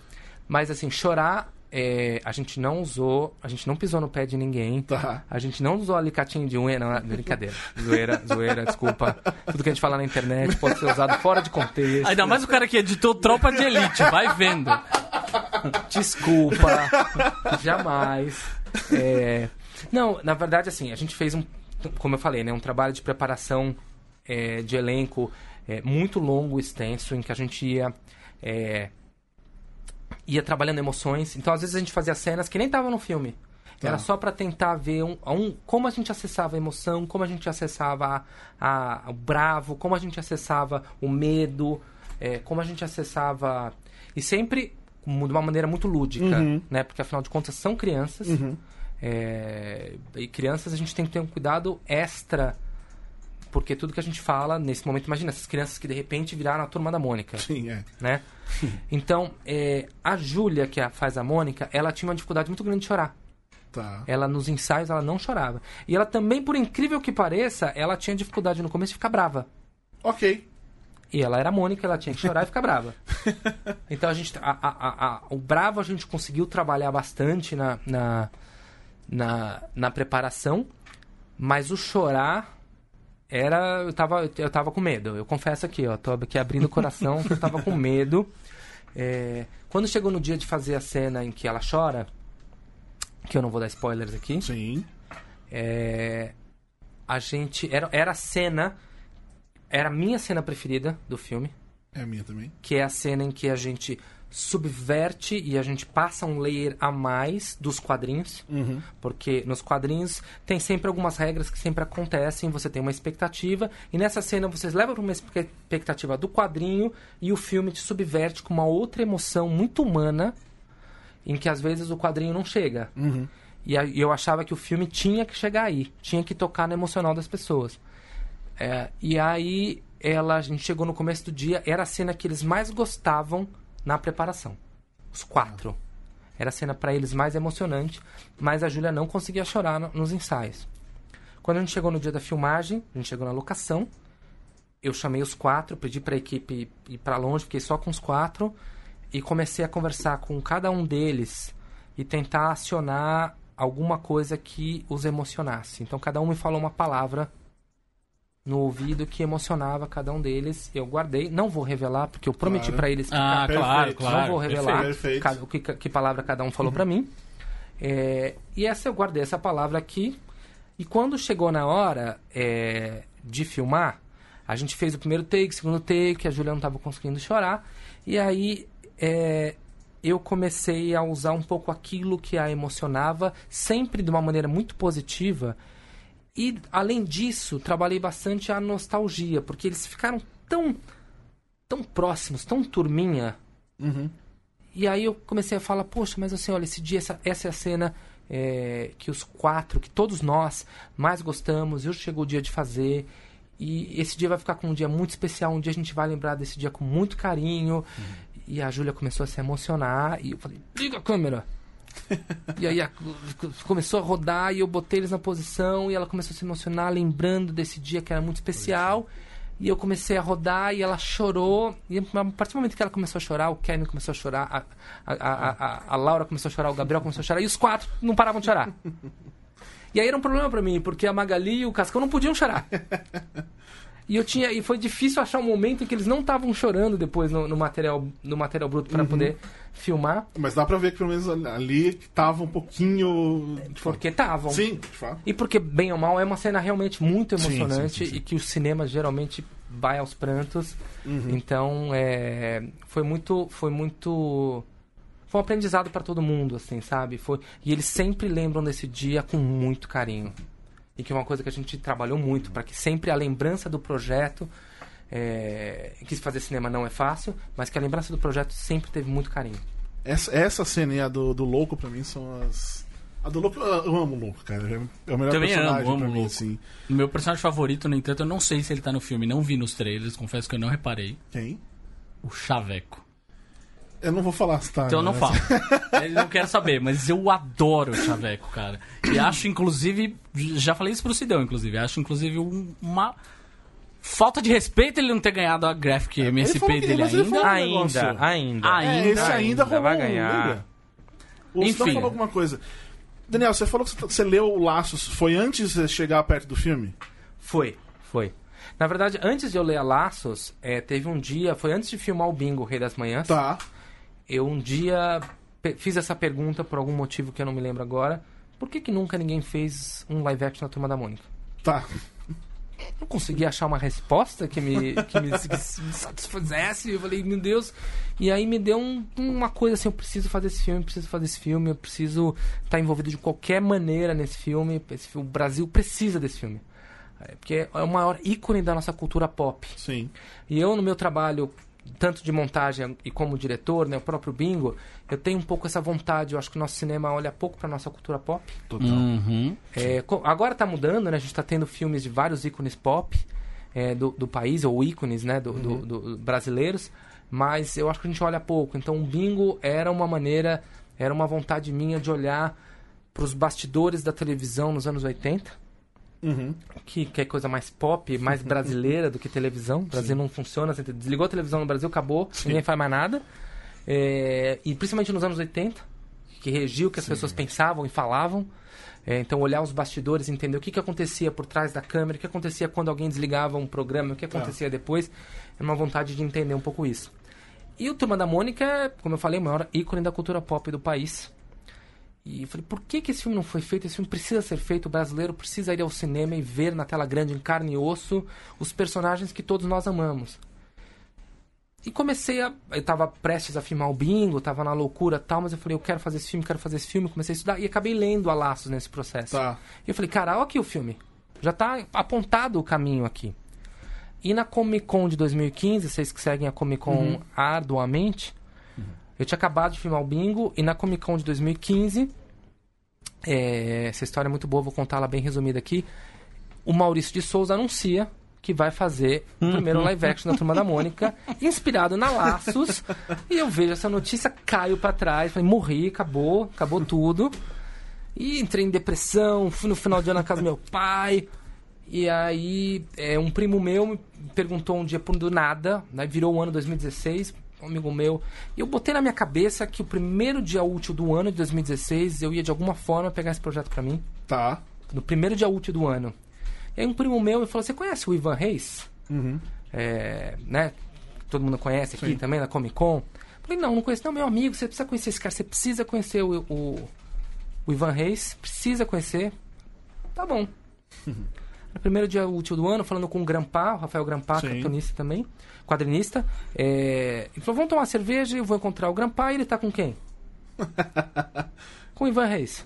Mas assim, chorar, é, a gente não usou, a gente não pisou no pé de ninguém. Tá. A gente não usou alicatinho de unha, não, é brincadeira. Zoeira, [laughs] zoeira, desculpa. Tudo que a gente fala na internet pode ser usado fora de contexto. Ainda mais o cara que editou Tropa de Elite, vai vendo. Desculpa. Jamais. É, Não, na verdade, assim, a gente fez um, como eu falei, né, um trabalho de preparação é, de elenco é, muito longo, extenso, em que a gente ia. é, ia trabalhando emoções. Então, às vezes, a gente fazia cenas que nem estavam no filme. Tá. Era só pra tentar ver um, um- como a gente acessava a emoção, como a gente acessava a, a- o bravo, como a gente acessava o medo, é, como a gente acessava. E sempre de uma maneira muito lúdica, Uhum. né? Porque afinal de contas são crianças. É, e crianças a gente tem que ter um cuidado extra. Porque tudo que a gente fala nesse momento, imagina essas crianças que de repente viraram a turma da Mônica Sim, é. né? [laughs] Então, é, a Júlia, que a- faz a Mônica, ela tinha uma dificuldade muito grande de chorar. Tá. Ela, nos ensaios, ela não chorava. E ela também, por incrível que pareça, ela tinha dificuldade no começo de ficar brava. Ok. E ela era a Mônica, ela tinha que chorar e ficar brava. [laughs] Então, a gente, a- a- a- o bravo a gente conseguiu trabalhar bastante na, na, na, na preparação, mas o chorar era. Eu tava, eu tava com medo. Eu confesso aqui, ó. Tô aqui abrindo o coração que eu tava com medo. É, quando chegou no dia de fazer a cena em que ela chora, que eu não vou dar spoilers aqui, Sim. é, a gente. Era, era a cena. Era a minha cena preferida do filme É a minha também. que é a cena em que a gente subverte e a gente passa um layer a mais dos quadrinhos, Uhum. porque nos quadrinhos tem sempre algumas regras que sempre acontecem, você tem uma expectativa, e nessa cena vocês levam para uma expectativa do quadrinho e o filme te subverte com uma outra emoção muito humana, em que às vezes o quadrinho não chega. Uhum. E eu achava que o filme tinha que chegar aí, tinha que tocar no emocional das pessoas. É, e aí ela, a gente chegou no começo do dia, era a cena que eles mais gostavam na preparação. Os quatro. Era a cena para eles mais emocionante, mas a Júlia não conseguia chorar no- nos ensaios. Quando a gente chegou no dia da filmagem, a gente chegou na locação, eu chamei os quatro, pedi para a equipe ir para longe, fiquei só com os quatro e comecei a conversar com cada um deles e tentar acionar alguma coisa que os emocionasse. Então cada um me falou uma palavra no ouvido que emocionava cada um deles. Eu guardei, não vou revelar porque eu prometi Claro. para eles que Ah, Perfeito. claro, Não claro. não vou revelar Perfeito. cada- o que, que palavra cada um falou pra mim. É, e essa eu guardei essa palavra aqui. E quando chegou na hora é, de filmar, a gente fez o primeiro take, segundo take, a Julia não estava conseguindo chorar. E aí é, eu comecei a usar um pouco aquilo que a emocionava, sempre de uma maneira muito positiva. E, além disso, trabalhei bastante a nostalgia, porque eles ficaram tão, tão próximos, tão turminha. Uhum. E aí eu comecei a falar, poxa, mas assim, olha, esse dia, essa, essa é a cena é, que os quatro, que todos nós mais gostamos, e hoje chegou o dia de fazer. E esse dia vai ficar com um dia muito especial, um dia a gente vai lembrar desse dia com muito carinho. E a Júlia começou a se emocionar e eu falei, liga a câmera. [laughs] e aí a- começou a rodar e eu botei eles na posição e ela começou a se emocionar, lembrando desse dia que era muito especial. E eu comecei a rodar e ela chorou. E a partir do momento que ela começou a chorar, o Kevin começou a chorar, a, a, a, a, a Laura começou a chorar, o Gabriel começou a chorar, e os quatro não paravam de chorar. [laughs] E aí era um problema pra mim, porque a Magali e o Cascão não podiam chorar. [laughs] E eu tinha e foi difícil achar um momento em que eles não estavam chorando depois no, no material no material bruto para poder filmar, Mas dá pra ver que pelo menos ali tava um pouquinho. porque estavam. Sim, de fato. E porque bem ou mal é uma cena realmente muito emocionante sim, sim, sim. e que o cinema geralmente vai aos prantos. Uhum. Então, é, foi muito foi muito foi um aprendizado para todo mundo, assim, sabe? Foi e eles sempre lembram desse dia com muito carinho. E que é uma coisa que a gente trabalhou muito para que sempre a lembrança do projeto é, que fazer cinema não é fácil, mas que a lembrança do projeto sempre teve muito carinho. Essa, essa cena e a do, do louco pra mim são as. A do louco, eu amo o louco, cara. É o melhor Também personagem amo, amo mim, assim. Meu personagem favorito, no entanto, eu não sei se ele tá no filme. Não vi nos trailers, confesso que eu não reparei. Quem? O Chaveco. Eu não vou falar se tá. Então eu não né? falo. [laughs] Ele não quero saber, mas eu adoro o Chaveco, cara. E acho, inclusive, já falei isso pro Sidão, inclusive. Acho, inclusive, um- uma falta de respeito ele não ter ganhado a Graphic MSP falou que- dele ainda. falou- Ainda, ainda. Ainda. É, esse ainda, rolou vai um, ganhar. O Sidão Enfim. falou alguma coisa. Daniel, você falou que você- você leu o Laços. Foi antes de chegar perto do filme? Foi, foi. Na verdade, antes de eu ler a Laços, é, teve um dia, foi antes de filmar o Bingo Rei das Manhãs, Tá. Eu um dia fiz essa pergunta por algum motivo que eu não me lembro agora. Por que, que nunca ninguém fez um live action na Turma da Mônica? Tá. Não consegui achar uma resposta que me, que me, que me satisfizesse. Eu falei, meu Deus. E aí me deu um- uma coisa assim: eu preciso fazer esse filme, preciso fazer esse filme, eu preciso estar envolvido de qualquer maneira nesse filme. Esse o Brasil precisa desse filme. É, Porque é o maior ícone da nossa cultura pop. Sim. E eu, no meu trabalho, tanto de montagem e como diretor, né, o próprio Bingo, eu tenho um pouco essa vontade. Eu acho que o nosso cinema olha pouco para nossa cultura pop. Total. Uhum. É, agora tá mudando, né? A gente tá tendo filmes de vários ícones pop é, do, do país, ou ícones, né? Do, do- do- brasileiros. Mas eu acho que a gente olha pouco. Então o Bingo era uma maneira, era uma vontade minha de olhar para os bastidores da televisão nos anos 80 Uhum. que, que é coisa mais pop, mais [laughs] brasileira do que televisão. O Brasil não funciona. Você desligou a televisão no Brasil, acabou, ninguém faz mais nada. É, e principalmente nos anos 80, que regiu o que as pessoas pensavam e falavam. É, então, olhar os bastidores, entender o que, que acontecia por trás da câmera, o que acontecia quando alguém desligava um programa, o que acontecia depois. É uma vontade de entender um pouco isso. E o Turma da Mônica é, como eu falei, o maior ícone da cultura pop do país. E eu falei, por que, que esse filme não foi feito? Esse filme precisa ser feito, o brasileiro precisa ir ao cinema e ver na tela grande, em carne e osso, os personagens que todos nós amamos. E comecei a. Eu tava prestes a filmar o bingo, tava na loucura tal, mas eu falei, eu quero fazer esse filme, quero fazer esse filme. Comecei a estudar e acabei lendo a laços nesse processo. Tá. E eu falei, cara, olha aqui o filme. Já tá apontado o caminho aqui. E na Comic Con de 2015, vocês que seguem a Comic Con arduamente, eu tinha acabado de filmar o bingo, e na Comic Con de 2015, é, essa história é muito boa, vou contá-la bem resumida aqui. O Maurício de Souza anuncia que vai fazer o primeiro live action da Turma da Mônica, [laughs] inspirado na Laços. E eu vejo essa notícia, caio pra trás, falei, morri, acabou, acabou tudo. E entrei em depressão, fui no final de ano na casa do meu pai. E aí, é, um primo meu me perguntou um dia por do nada, né, virou o ano 2016, um amigo meu. E eu botei na minha cabeça que o primeiro dia útil do ano de 2016 eu ia de alguma forma pegar esse projeto pra mim. Tá. No primeiro dia útil do ano. E aí um primo meu me falou: Você conhece o Ivan Reis? Uhum. É, né? Todo mundo conhece aqui Sim. também na Comic Con. Falei: Não, não conheço. Não, meu amigo, você precisa conhecer esse cara. Você precisa conhecer o, o, o Ivan Reis. Precisa conhecer. Tá bom. [laughs] No primeiro dia útil do ano, falando com o Grampá, o Rafael Grampá, cartunista também, quadrinista. É, ele falou: Vamos tomar uma cerveja, eu vou encontrar o Grampá e ele tá com quem? [laughs] com o Ivan Reis.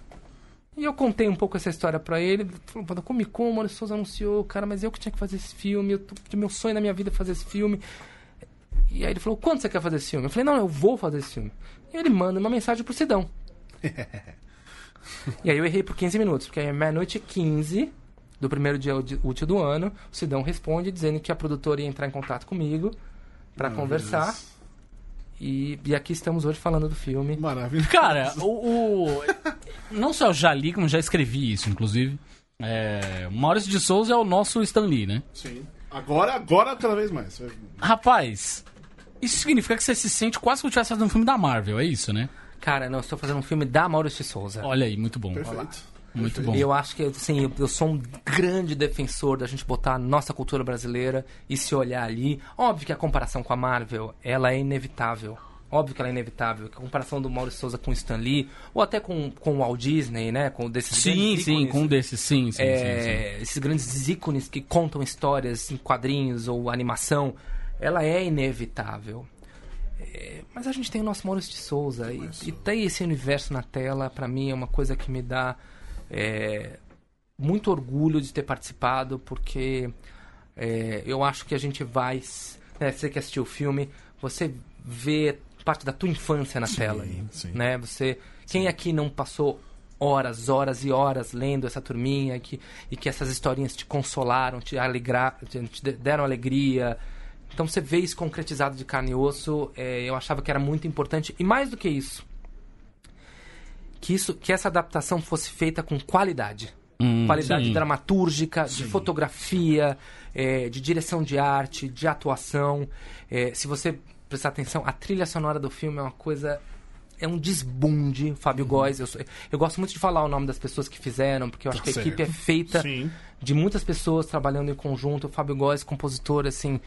E eu contei um pouco essa história pra ele. Falou, "Pô, da Comic Con, o Maurício Souza anunciou, cara, mas eu que tinha que fazer esse filme. Eu, tô- meu sonho na minha vida é fazer esse filme. E aí ele falou, quando você quer fazer esse filme? Eu falei, não, eu vou fazer esse filme. E ele manda uma mensagem pro Sidão. [laughs] e aí eu errei por 15 minutos, porque aí é meia-noite e 15 do primeiro dia útil do ano. O Sidão responde dizendo que a produtora ia entrar em contato comigo pra Meu conversar. Deus. E, e aqui estamos hoje falando do filme. Maravilha. Cara, o, o- Não só eu já li, como já escrevi isso, inclusive. É, o Maurício de Souza é o nosso Stan Lee, né? Sim. Agora, agora cada vez mais. Rapaz, isso significa que você se sente quase que eu tivesse fazendo um filme da Marvel, é isso, né? Cara, não, eu estou fazendo um filme da Maurício de Souza. Olha aí, muito bom. Perfeito. Muito bom. E eu acho que, assim, eu, eu sou um grande defensor da gente botar a nossa cultura brasileira e se olhar ali. Óbvio que a comparação com a Marvel, ela é inevitável. Óbvio que ela é inevitável. Que a comparação do Maurício Souza com o Stan Lee, ou até com, com o Walt Disney, né? Com desses Sim, grandes sim, ícones, com um desses, sim, sim, sim, sim. é, esses grandes ícones que contam histórias em quadrinhos ou animação, ela é inevitável. É, mas a gente tem o nosso Maurício de Souza e, e ter esse universo na tela, pra mim, é uma coisa que me dá é, muito orgulho de ter participado, porque é, eu acho que a gente vai. Né, você que assistiu o filme, você vê parte da tua infância na tela. sim. Né? Você, quem aqui não passou horas, horas e horas lendo essa turminha que, e que essas historinhas te consolaram, te, alegra, te, te deram alegria? Então você vê isso concretizado de carne e osso, é, eu achava que era muito importante. E mais do que isso, que, isso, que essa adaptação fosse feita com qualidade. Hum, qualidade sim. dramatúrgica, de fotografia, é, de direção de arte, de atuação. É, se você prestar atenção, a trilha sonora do filme é uma coisa. É um desbunde, Fábio Góes. Eu, eu gosto muito de falar o nome das pessoas que fizeram, porque eu acho que a certo. equipe é feita Sim. de muitas pessoas trabalhando em conjunto. O Fábio Góes, compositor, assim.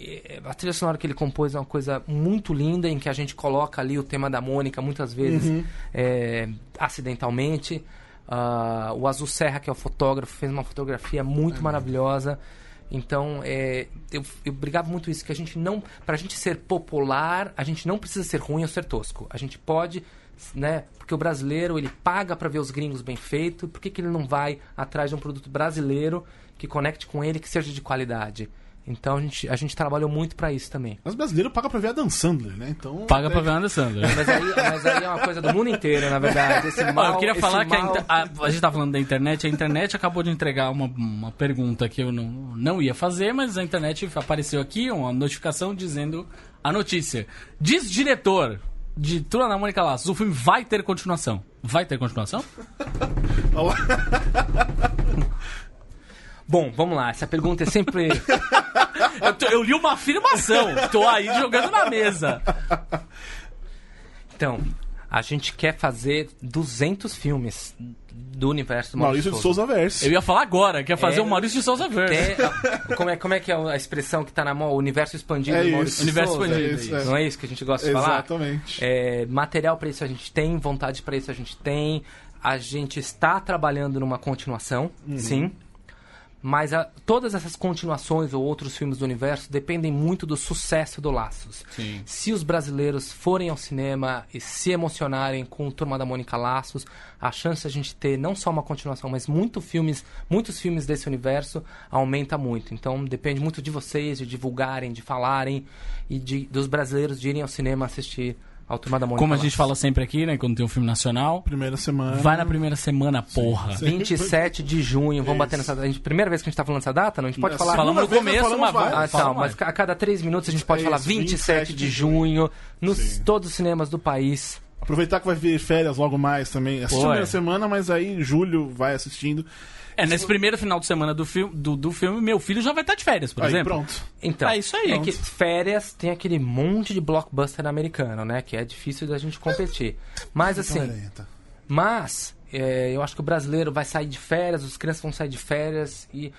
É, A trilha sonora que ele compôs é uma coisa muito linda, em que a gente coloca ali o tema da Mônica, muitas vezes é, acidentalmente. Ah, o Azul Serra, que é o fotógrafo, fez uma fotografia muito maravilhosa. Então, é, eu, eu brigava muito isso, que a gente não. Pra gente ser popular, a gente não precisa ser ruim ou ser tosco. A gente pode, né? Porque o brasileiro, ele paga pra ver os gringos bem feito. Por que, que ele não vai atrás de um produto brasileiro que conecte com ele, que seja de qualidade? Então, a gente, a gente trabalhou muito pra isso também. Mas brasileiro paga pra ver a Dan Sandler, né? Então. Paga pra ver o Anderson Sandler. Mas aí, mas aí é uma coisa do mundo inteiro, na verdade. Esse mal, eu queria esse falar que a, mal- a, a gente tá falando da internet, a internet acabou de entregar uma, uma pergunta que eu não, não ia fazer, mas a internet apareceu aqui, uma notificação dizendo a notícia. Diz diretor de Turma da Mônica Laços, o filme vai ter continuação. Vai ter continuação? Bom, vamos lá. Essa pergunta é sempre. [laughs] Eu, tô- eu li uma afirmação, tô aí jogando na mesa. Então, a gente quer fazer 200 filmes do universo do Maurício de Souza Verso. Eu ia falar agora, quer fazer É. o Maurício de Souza Verso. Até- como, é, como é que é a expressão que tá na mão? O universo expandido É do isso. Maurício de Universo Souza? expandido, é isso, é. Não é isso que a gente gosta de falar? Exatamente. É, material para isso a gente tem, vontade para isso a gente tem. A gente está trabalhando numa continuação, Uhum. sim. Mas a- todas essas continuações ou outros filmes do universo dependem muito do sucesso do Laços. Sim. Se os brasileiros forem ao cinema e se emocionarem com o Turma da Mônica Laços, a chance de a gente ter não só uma continuação, mas muito filmes, muitos filmes desse universo aumenta muito. Então depende muito de vocês, de divulgarem, de falarem e de, dos brasileiros de irem ao cinema assistir ao Turma da Mônica Como a gente fala sempre aqui, né, quando tem um filme nacional, Primeira semana. vai na primeira semana, porra. 27 de junho, vamos bater Isso. nessa data. A gente, primeira vez que a gente tá falando essa data, não? A gente pode falar. Falamos no vez começo, nós falamos vai. Ah, fala tá, mas mais. a cada três minutos a gente pode É falar isso, 27 de junho, nos todos os cinemas do país. Aproveitar que vai vir férias logo mais também. Assiste Pô, a é. primeira semana, mas aí em julho vai assistindo. É, nesse primeiro final de semana do filme, do, do filme, meu filho já vai estar de férias, por aí exemplo. pronto. Então, É isso aí. É que férias tem aquele monte de blockbuster americano, né? Que é difícil da gente competir. Mas assim, Então, mas é, eu acho que o brasileiro vai sair de férias, os crianças vão sair de férias e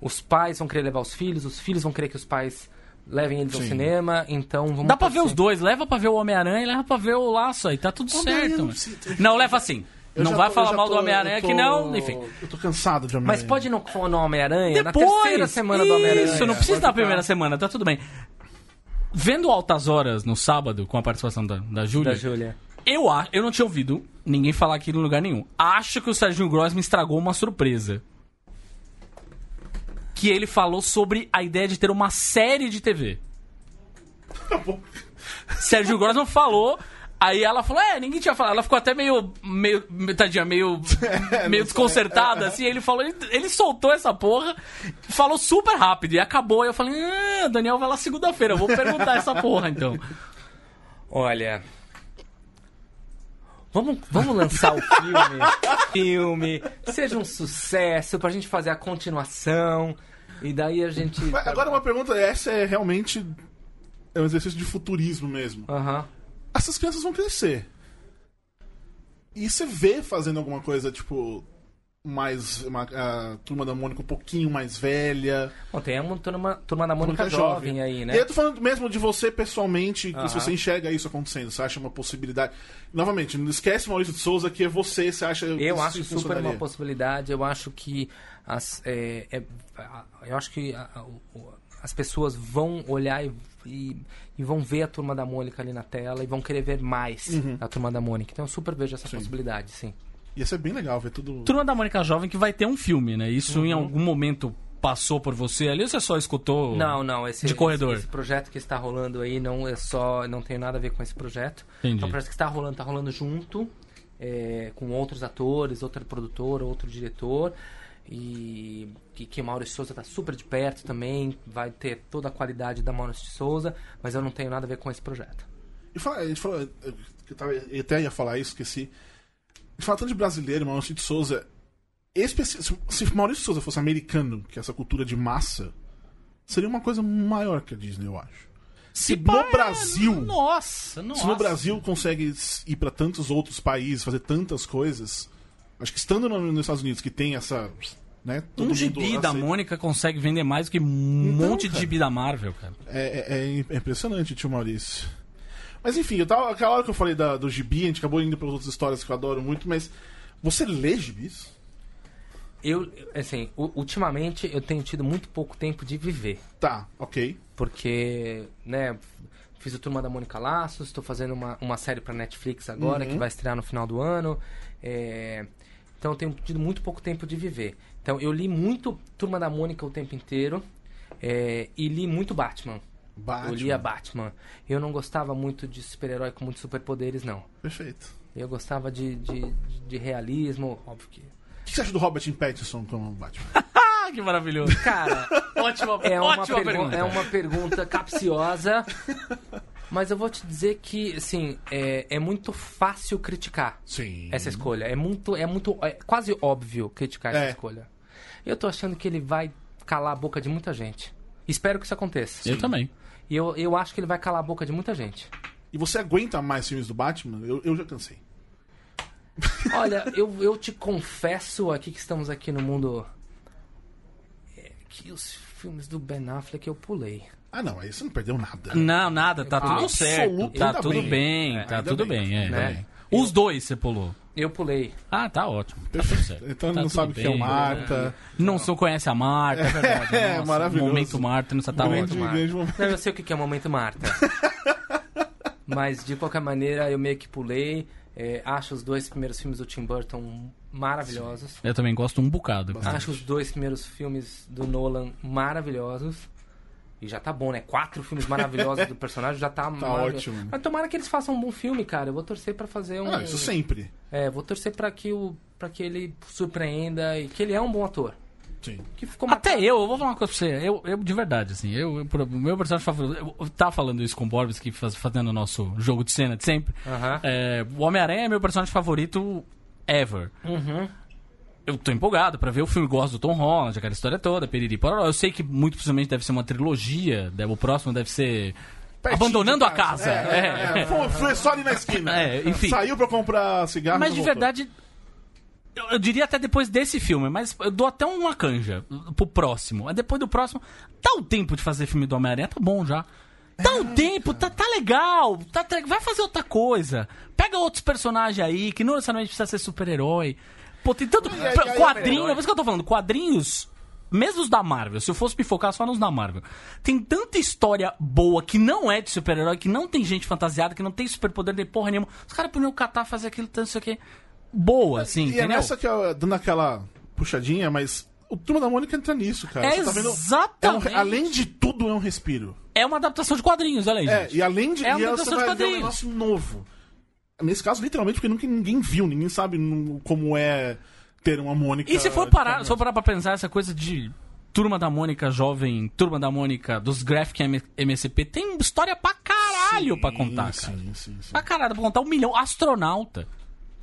os pais vão querer levar os filhos, os filhos vão querer que os pais levem eles ao Sim. cinema, então vamos Dá pra ver torcer. os dois, leva pra ver o Homem-Aranha e leva pra ver o Laço aí, tá tudo Homem-Aranha certo. não mano. precisa- Não, leva assim. Eu não vai tô- falar mal do tô- Homem-Aranha eu tô- que não, enfim. Eu tô cansado de Homem-Aranha. Mas pode não for no Homem-Aranha, na Depois, terceira semana do Homem-Aranha. Isso, não precisa ficar. primeira semana, tá tudo bem. Vendo Altas Horas no sábado, com a participação da, da Júlia, Da Júlia. eu, a- eu não tinha ouvido ninguém falar aquilo em lugar nenhum. Acho que o Serginho Gross me estragou uma surpresa. Que ele falou sobre a ideia de ter uma série de TV. Sérgio Grossman falou. Aí ela falou, é, ninguém tinha falado. Ela ficou até meio, meio, tadinha, meio, [laughs] meio desconcertada, assim. Ele falou, ele, ele soltou essa porra, falou super rápido e acabou. Aí eu falei, ah, Daniel vai lá segunda-feira, eu vou perguntar essa porra, então. Olha. Vamos, vamos lançar o filme. filme. Seja um sucesso pra gente fazer a continuação. E daí a gente. Mas Agora uma pergunta, essa é realmente é um exercício de futurismo mesmo. Aham. Essas crianças vão crescer. E você vê fazendo alguma coisa, tipo, mais. Uma, a turma da Mônica um pouquinho mais velha. Bom, tem uma turma, turma da Mônica Mônica jovem, aí, né? E eu tô falando mesmo de você pessoalmente, que se você enxerga isso acontecendo, você acha uma possibilidade. Novamente, não esquece Maurício de Souza que é você, você acha. que Eu acho super uma possibilidade. Eu acho que as, é, é, eu acho que as pessoas vão olhar e, e, e vão ver a turma da Mônica ali na tela e vão querer ver mais Uhum. a turma da Mônica. Então eu super vejo essa possibilidade, sim. Ia ser bem legal ver tudo. Turma da Mônica Jovem que vai ter um filme, né? Isso Uhum. em algum momento passou por você ali ou você só escutou? Não, não, esse, De corredor. esse, esse projeto que está rolando aí não é só, não tem nada a ver com esse projeto. Entendi. É um projeto que está rolando, está rolando junto é, com outros atores, outra produtora, outro diretor e que, que o Maurício Souza está super de perto também, vai ter toda a qualidade da Maurício Souza, mas eu não tenho nada a ver com esse projeto. E fala, a gente falou. Eu, eu tava- eu até ia falar isso, esqueci. Fala tanto de brasileiro, Maurício de Souza. Especi se- se Maurício de Souza fosse americano, que é essa cultura de massa, seria uma coisa maior que a Disney, eu acho. Se no Brasil. Nossa, nossa. Se no Brasil consegue ir pra tantos outros países, fazer tantas coisas, acho que estando no- nos Estados Unidos, que tem essa. Né, todo Um gibi da aceita- Mônica consegue vender mais do que um Então, monte de cara. gibi da Marvel, cara. É, é- é impressionante, tio Maurício. Mas enfim, eu tava, aquela hora que eu falei da- do gibi, a gente acabou indo para outras histórias que eu adoro muito, mas você lê gibis? Eu, assim, ultimamente eu tenho tido muito pouco tempo de viver. Tá, ok. porque, né, fiz o Turma da Mônica Laços, estou fazendo uma, uma série para Netflix agora, que vai estrear no final do ano. é, então eu tenho tido muito pouco tempo de viver. Então eu li muito Turma da Mônica o tempo inteiro é, e li muito Batman. Batman. Eu lia Batman. Eu não gostava muito de super-herói com muitos superpoderes, não. Perfeito. Eu gostava de, de, de realismo, óbvio que... O que você acha do Robert Pattinson como Batman? [laughs] Ah, que maravilhoso. Cara, [laughs] ótima É uma, ótima pergu- pergunta. é uma pergunta capciosa. [laughs] Mas eu vou te dizer que, assim, é, é muito fácil criticar Sim. essa escolha. É muito, é muito, é quase óbvio criticar essa É. escolha. Eu tô achando que ele vai calar a boca de muita gente. Espero que isso aconteça. Eu também. E eu, eu acho que ele vai calar a boca de muita gente. E você aguenta mais filmes do Batman? Eu, eu já cansei. [laughs] Olha, eu, eu te confesso aqui que estamos aqui no mundo. é, que os filmes do Ben Affleck eu pulei. Ah, não, aí você não perdeu nada. Não, nada, tá tudo certo. Tá tudo bem. bem, É, tá tudo bem. bem, é. Né? é. Os dois você pulou. Eu pulei. Ah, tá ótimo. Tá tudo certo. Então ele Tá não sabe o que é o bem. Marta. Não só conhece a Marta, é verdade. [laughs] É, Nossa, maravilhoso. Momento Marta, não tá Grande, ótimo. Marta. grande momento. Não, eu sei o que é o momento Marta. [laughs] Mas de qualquer maneira eu meio que pulei. É, acho os dois primeiros filmes do Tim Burton maravilhosos. Eu também gosto um bocado. Acho os dois primeiros filmes do Nolan maravilhosos. E já tá bom, né? Quatro filmes maravilhosos do personagem já tá, [laughs] maravilhoso. ótimo. Mas tomara que eles façam um bom filme, cara. Eu vou torcer pra fazer um. Ah, isso sempre. É, vou torcer pra que, o, pra que ele surpreenda e que ele é um bom ator. Sim. Que ficou Até eu, eu vou falar uma coisa pra você. Eu, eu de verdade, assim, eu, eu- o meu personagem favorito. Eu, tava falando isso com o Borbs, que faz, fazendo o nosso jogo de cena de sempre. Aham. É, o Homem-Aranha é meu personagem favorito ever. Uhum. Eu tô empolgado pra ver o filme, gosto do Tom Holland, aquela história toda, piriri pororó. Eu sei que muito possivelmente deve ser uma trilogia, deve- o próximo deve ser Pertinho Abandonando a casa. É, é, É. é. Foi, foi só ali na esquina. É. Saiu pra comprar cigarro. Mas de voltou. verdade, eu, eu diria até depois desse filme, mas eu dou até uma canja pro próximo. Depois do próximo, dá o tempo de fazer filme do Homem-Aranha, tá bom já. Dá É, um tempo, tá, tá legal, tá, tá- vai fazer outra coisa. Pega outros personagens aí, que não necessariamente precisa ser super-herói. Pô, tem tanto aí, pra- aí, quadrinho, é isso que eu tô falando, quadrinhos, mesmo os da Marvel, se eu fosse me focar só nos da Marvel, tem tanta história boa que não é de super-herói, que não tem gente fantasiada, que não tem superpoder nem porra nenhuma. Os caras podiam catar, fazer aquilo, tanto isso aqui. Boa, assim, E é entendeu? nessa que eu, dando aquela puxadinha, mas o Turma da Mônica entra nisso, cara. É tá exatamente. É um- além de tudo, é um respiro. É uma adaptação de quadrinhos, olha aí, É, gente. e além de. É uma adaptação de ver um quadrinhos. negócio novo. Nesse caso, literalmente, porque nunca ninguém viu, ninguém sabe como é ter uma Mônica. E se for parar, se for parar pra pensar essa coisa de Turma da Mônica jovem, Turma da Mônica dos Graphic M- MSP, tem história pra caralho Sim, pra contar, cara. Sim, sim, sim. Pra caralho, pra contar um milhão. Astronauta.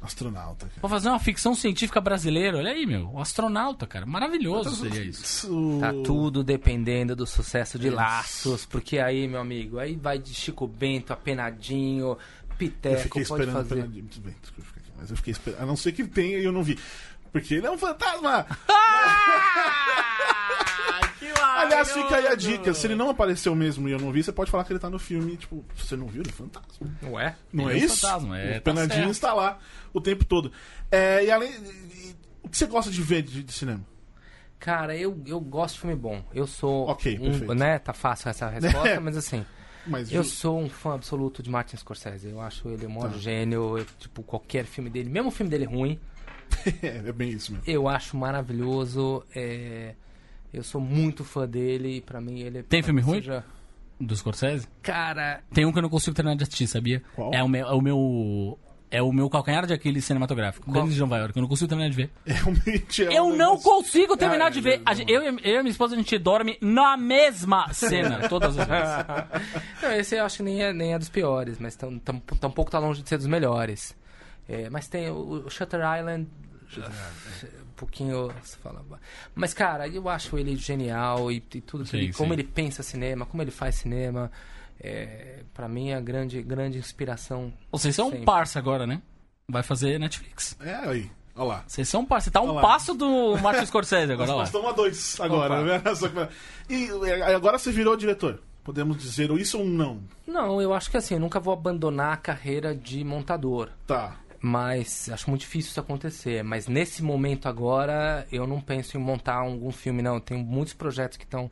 Astronauta. cara. Vou fazer uma ficção científica brasileira. Olha aí, meu. O astronauta, cara. Maravilhoso seria isso. Tá tudo dependendo do sucesso de Laços, porque aí, meu amigo, aí vai de Chico Bento, Apenadinho, Eu Piteco, fiquei pode esperando. fazer. pela- Muito bem, desculpa ficar aqui, mas eu fiquei esperando. A não ser que tenha e eu não vi. Porque ele é um fantasma! [laughs] Aliás, fica aí a dica. Se ele não apareceu mesmo e eu não vi, você pode falar que ele tá no filme. Tipo, você não viu, ele é fantasma. Ué? Não Ele é é um isso? fantasma, é, o tá Penadinho certo. está lá o tempo todo. É, e além. e- o que você gosta de ver de, de cinema? Cara, eu, eu gosto de filme bom. Eu sou. Ok, um, perfeito. né? Tá fácil essa [laughs] resposta, mas assim. Mas Eu sou um fã absoluto de Martin Scorsese. Eu acho ele o maior Tá. gênio. eu, tipo, qualquer filme dele, mesmo o filme dele ruim, [laughs] é, é bem isso mesmo. eu acho maravilhoso. é, Eu sou muito fã dele e pra mim ele. Tem filme ruim? seja- Do Scorsese? Cara, Tem um que eu não consigo terminar de assistir, sabia? Qual? É o meu. É o meu, é o meu calcanhar de Aquiles cinematográfico. Qual? Denis de Nova York. Eu não consigo terminar de ver. Realmente é um Eu não negócio- consigo terminar Ah, de é, ver. A eu, e- eu e minha esposa, a gente dorme na mesma cena, [laughs] todas as vezes. Não, esse eu acho que nem é, nem é dos piores, mas tam, tam, tampouco tá longe de ser dos melhores. É, mas tem o, o Shutter Island. Um pouquinho. Você fala, mas, cara, eu acho ele genial e, e tudo que Sim, ele, como sim. ele pensa cinema, como ele faz cinema. É, para mim é a grande, grande inspiração. Vocês são um Sempre. parça agora, né? Vai fazer Netflix. É aí, olha lá. Vocês são um parça. Você tá um passo do Martin Scorsese agora, Nós estamos a dois agora, né? [laughs] Só que- E e agora você virou diretor. Podemos dizer isso ou não? Não, eu acho que assim, eu nunca vou abandonar a carreira de montador. Tá. Mas acho muito difícil isso acontecer. Mas nesse momento agora, eu não penso em montar algum filme, não. Tenho muitos projetos que estão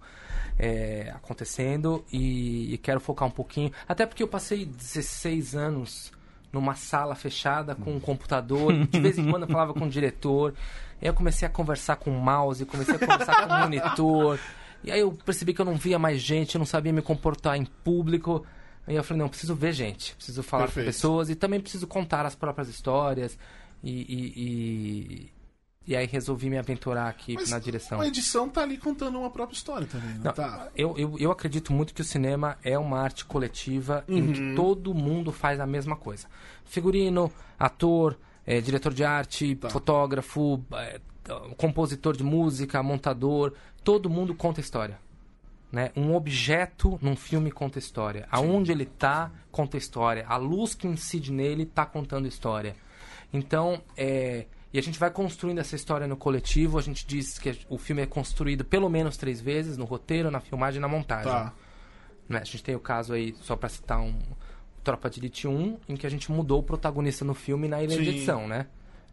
é, acontecendo e, e quero focar um pouquinho. Até porque eu passei 16 anos numa sala fechada com um computador. De vez em quando eu falava com o diretor. Aí eu comecei a conversar com o mouse, comecei a conversar com o monitor. E aí eu percebi que eu não via mais gente, eu não sabia me comportar em público. Aí eu falei, não, preciso ver gente, preciso falar Perfeito. com pessoas e também preciso contar as próprias histórias. E, e, e, e aí resolvi me aventurar aqui Mas na direção. a edição tá ali contando uma própria história também, não, Não, tá? eu, eu, eu acredito muito que o cinema é uma arte coletiva em Uhum. que todo mundo faz a mesma coisa. Figurino, ator, eh, diretor de arte, Tá. fotógrafo, eh, compositor de música, montador, todo mundo conta história. Né? Um objeto num filme conta história. Aonde ele tá, conta história. A luz que incide nele tá contando história. Então, é, e a gente vai construindo essa história no coletivo. A gente diz que o filme é construído pelo menos três vezes, no roteiro, na filmagem e na montagem. Tá. Né? A gente tem o caso aí, só pra citar um Tropa de Elite 1, em que a gente mudou o protagonista no filme na ilha de Sim. edição, né?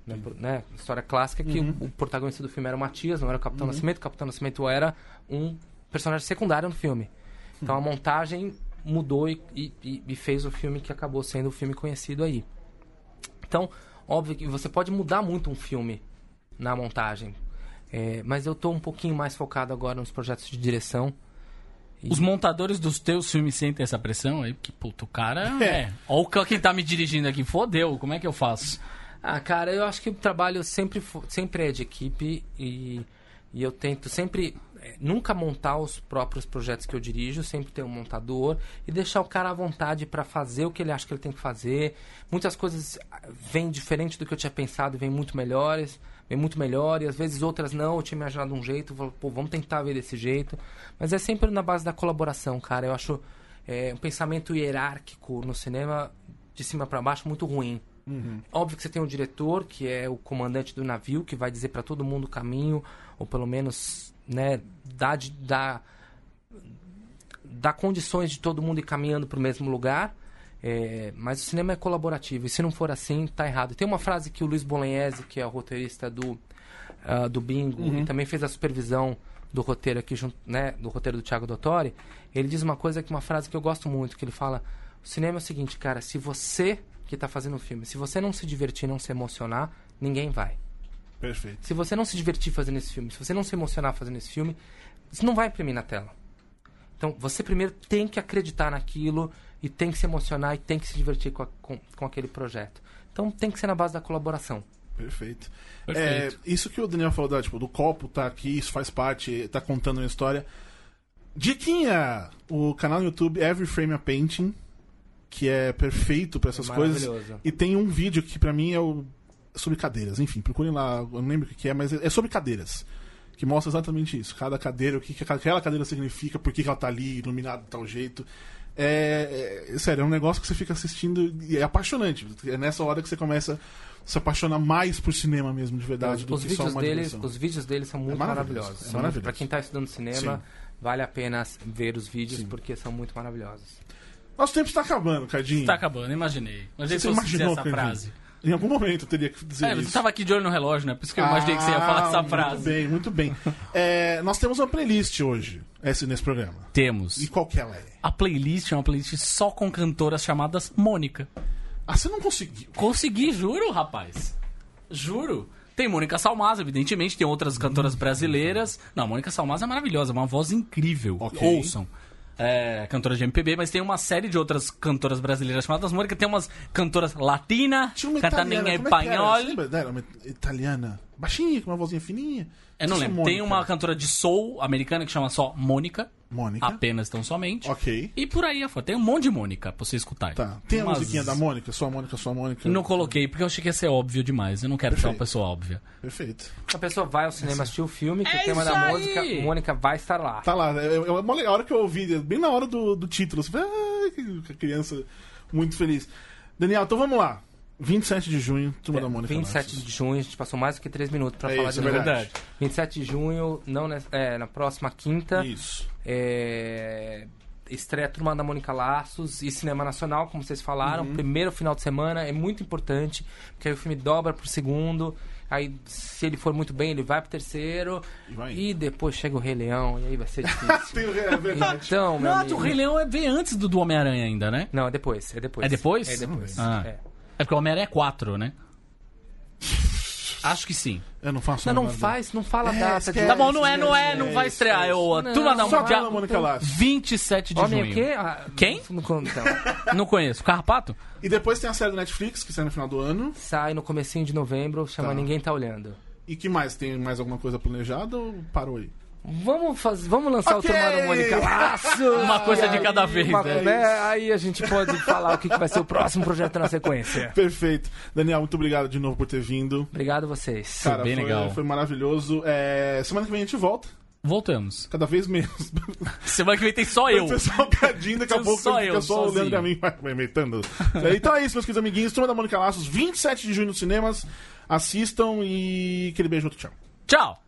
Né, né? História clássica que o, o protagonista do filme era o Matias, não era o Capitão Nascimento. O Capitão Nascimento era um personagem secundário no filme. Então a montagem mudou e, e- e fez o filme que acabou sendo o filme conhecido aí. Então, óbvio que você pode mudar muito um filme na montagem. É, mas eu tô um pouquinho mais focado agora nos projetos de direção. E- Os montadores dos teus filmes sentem essa pressão aí? Porque, puto, o cara é. Olha quem tá me dirigindo aqui. Fodeu, como é que eu faço? Ah, cara, eu acho que o trabalho sempre, sempre é de equipe e, e eu tento sempre nunca montar os próprios projetos que eu dirijo, sempre ter um montador e deixar o cara à vontade para fazer o que ele acha que ele tem que fazer. Muitas coisas ah, vêm diferente do que eu tinha pensado, vêm muito melhores, vêm muito melhor e às vezes outras não, eu tinha imaginado um jeito, vou, pô, vamos tentar ver desse jeito. Mas é sempre na base da colaboração, cara. Eu acho eh, um pensamento hierárquico no cinema de cima para baixo muito ruim. Óbvio que você tem um diretor, que é o comandante do navio, que vai dizer para todo mundo o caminho, ou pelo menos, né, de- dar, dar condições de todo mundo ir caminhando para o mesmo lugar. É, mas o cinema é colaborativo, e se não for assim, tá errado. Tem uma frase que o Luiz Bolognese, que é o roteirista do, ah, do Bingo, e também fez a supervisão do roteiro aqui, junto, né, do roteiro do Thiago Dottori, ele diz uma coisa que uma frase que eu gosto muito, que ele fala: "O cinema é o seguinte, cara, se você que está fazendo o filme, se você não se divertir, não se emocionar, ninguém vai. Perfeito. Se você não se divertir fazendo esse filme, se você não se emocionar fazendo esse filme, você não vai imprimir na tela. Então, você primeiro tem que acreditar naquilo e tem que se emocionar e tem que se divertir com, a- com, com aquele projeto. Então, tem que ser na base da colaboração. Perfeito. Perfeito. É, isso que o Daniel falou, da, tipo, do copo tá aqui, isso faz parte, tá contando uma história. Diquinha! O canal no YouTube Every Frame a Painting. que é perfeito pra essas É coisas. maravilhoso. E tem um vídeo que pra mim é o sobre cadeiras. Enfim, procurem lá, eu não lembro o que é, mas é sobre cadeiras. Que mostra exatamente isso. Cada cadeira, o que, que aquela cadeira significa, por que, que ela tá ali, iluminada de tal jeito. É, é- sério, é um negócio que você fica assistindo e é apaixonante. É nessa hora que você começa a se apaixonar mais por cinema mesmo, de verdade, do os, que só vídeos uma deles, diversão. os vídeos deles são muito maravilhoso, maravilhosos. é São maravilhoso. Pra quem tá estudando cinema, Sim. vale a pena ver os vídeos porque são muito maravilhosos. Nosso tempo está acabando, Cardinho. Tá acabando, imaginei. Imaginei Você dizer imaginou, essa Cardinho? frase. Em algum momento eu teria que dizer É, isso. você tava aqui de olho no relógio, né? Por isso que eu imaginei que você ia falar Ah, essa Muito frase. bem, muito bem. É, nós temos uma playlist hoje, esse, nesse programa. Temos. E qual que ela é? A playlist é uma playlist só com cantoras chamadas Mônica. Ah, você não conseguiu. Consegui, juro, rapaz. Juro. Tem Mônica Salmaza, evidentemente, tem outras cantoras brasileiras. Não, Mônica Salmaza é maravilhosa, uma voz incrível. Ok. Ouçam. É, cantora de MPB, mas tem uma série de outras cantoras brasileiras chamadas Mônica. Tem umas cantoras latina, cantando em é espanhol. Uma italiana. Baixinha, com uma vozinha fininha. Eu não Essa lembro. Tem Mônica. uma cantora de soul americana que chama só Mônica. Mônica. Apenas tão somente. Ok. E por aí afora. Tem um monte de Mônica pra você escutar. Tá. Tem a Umas- musiquinha da Mônica? Sua Mônica, sua Mônica. Não coloquei, porque eu achei que ia ser óbvio demais. Eu não quero ser uma Perfeito. pessoa óbvia. Perfeito. A pessoa vai ao cinema assistir o filme, que É o tema isso da aí! música, Mônica vai estar lá. Tá lá. É, é legal. A hora que eu ouvi, bem na hora do, do título, você fala, ah, que criança muito feliz. Daniel, então vamos lá. 27 de junho, Turma da Mônica. 27 Laços. de junho, a gente passou mais do que 3 minutos pra É falar isso, de é verdade. 27 de junho, não nessa- é, na próxima quinta, Isso. é, estreia Turma da Mônica Laços e Cinema Nacional, como vocês falaram. Uhum. Primeiro final de semana é muito importante, porque aí o filme dobra pro segundo. Aí, se ele for muito bem, ele vai pro terceiro. E vai. E depois chega o Rei Leão, e aí vai ser difícil. [laughs] Tem, é verdade. então, meu Não, amigo... o Rei Leão é bem antes do, do Homem-Aranha ainda, né? Não, é depois, é depois. É depois? É depois. Ah. é. É porque o Homem-Aranha é 4, né? Acho que sim. Eu não faço Não, não nada. faz, não fala É, data. esquece. Tá bom, não é, não é, não vai estrear. é É o isso. Turma da Não, Só Mônica. pela Mônica Laços. 27 de Homem junho. o quê? Ah, Quem? Não, não, então. [laughs] Não conheço. Carrapato? E depois tem a série do Netflix, que sai no final do ano. Sai no comecinho de novembro, chama Tá. Ninguém Tá Olhando. E que mais? Tem mais alguma coisa planejada ou parou aí? Vamos, faz... Vamos lançar Ok. o Turma da Mônica [laughs] Laço. Uma coisa de cada vez, uma- né? né? Aí a gente pode falar o que que vai ser o próximo projeto na sequência. [laughs] Perfeito. Daniel, muito obrigado de novo por ter vindo. Obrigado a vocês. Cara, bem foi, legal. foi maravilhoso. É, semana que vem a gente volta. Voltamos. Cada vez menos. [laughs] Semana que vem tem só eu. O pessoal cadinho, daqui a pouco só fica eu, só olhando sozinho. pra mim, vai, imitando. É, então é isso, meus queridos amiguinhos. Turma da Mônica Laços, 27 de junho nos cinemas. Assistam e aquele beijo, outro. Tchau. Tchau.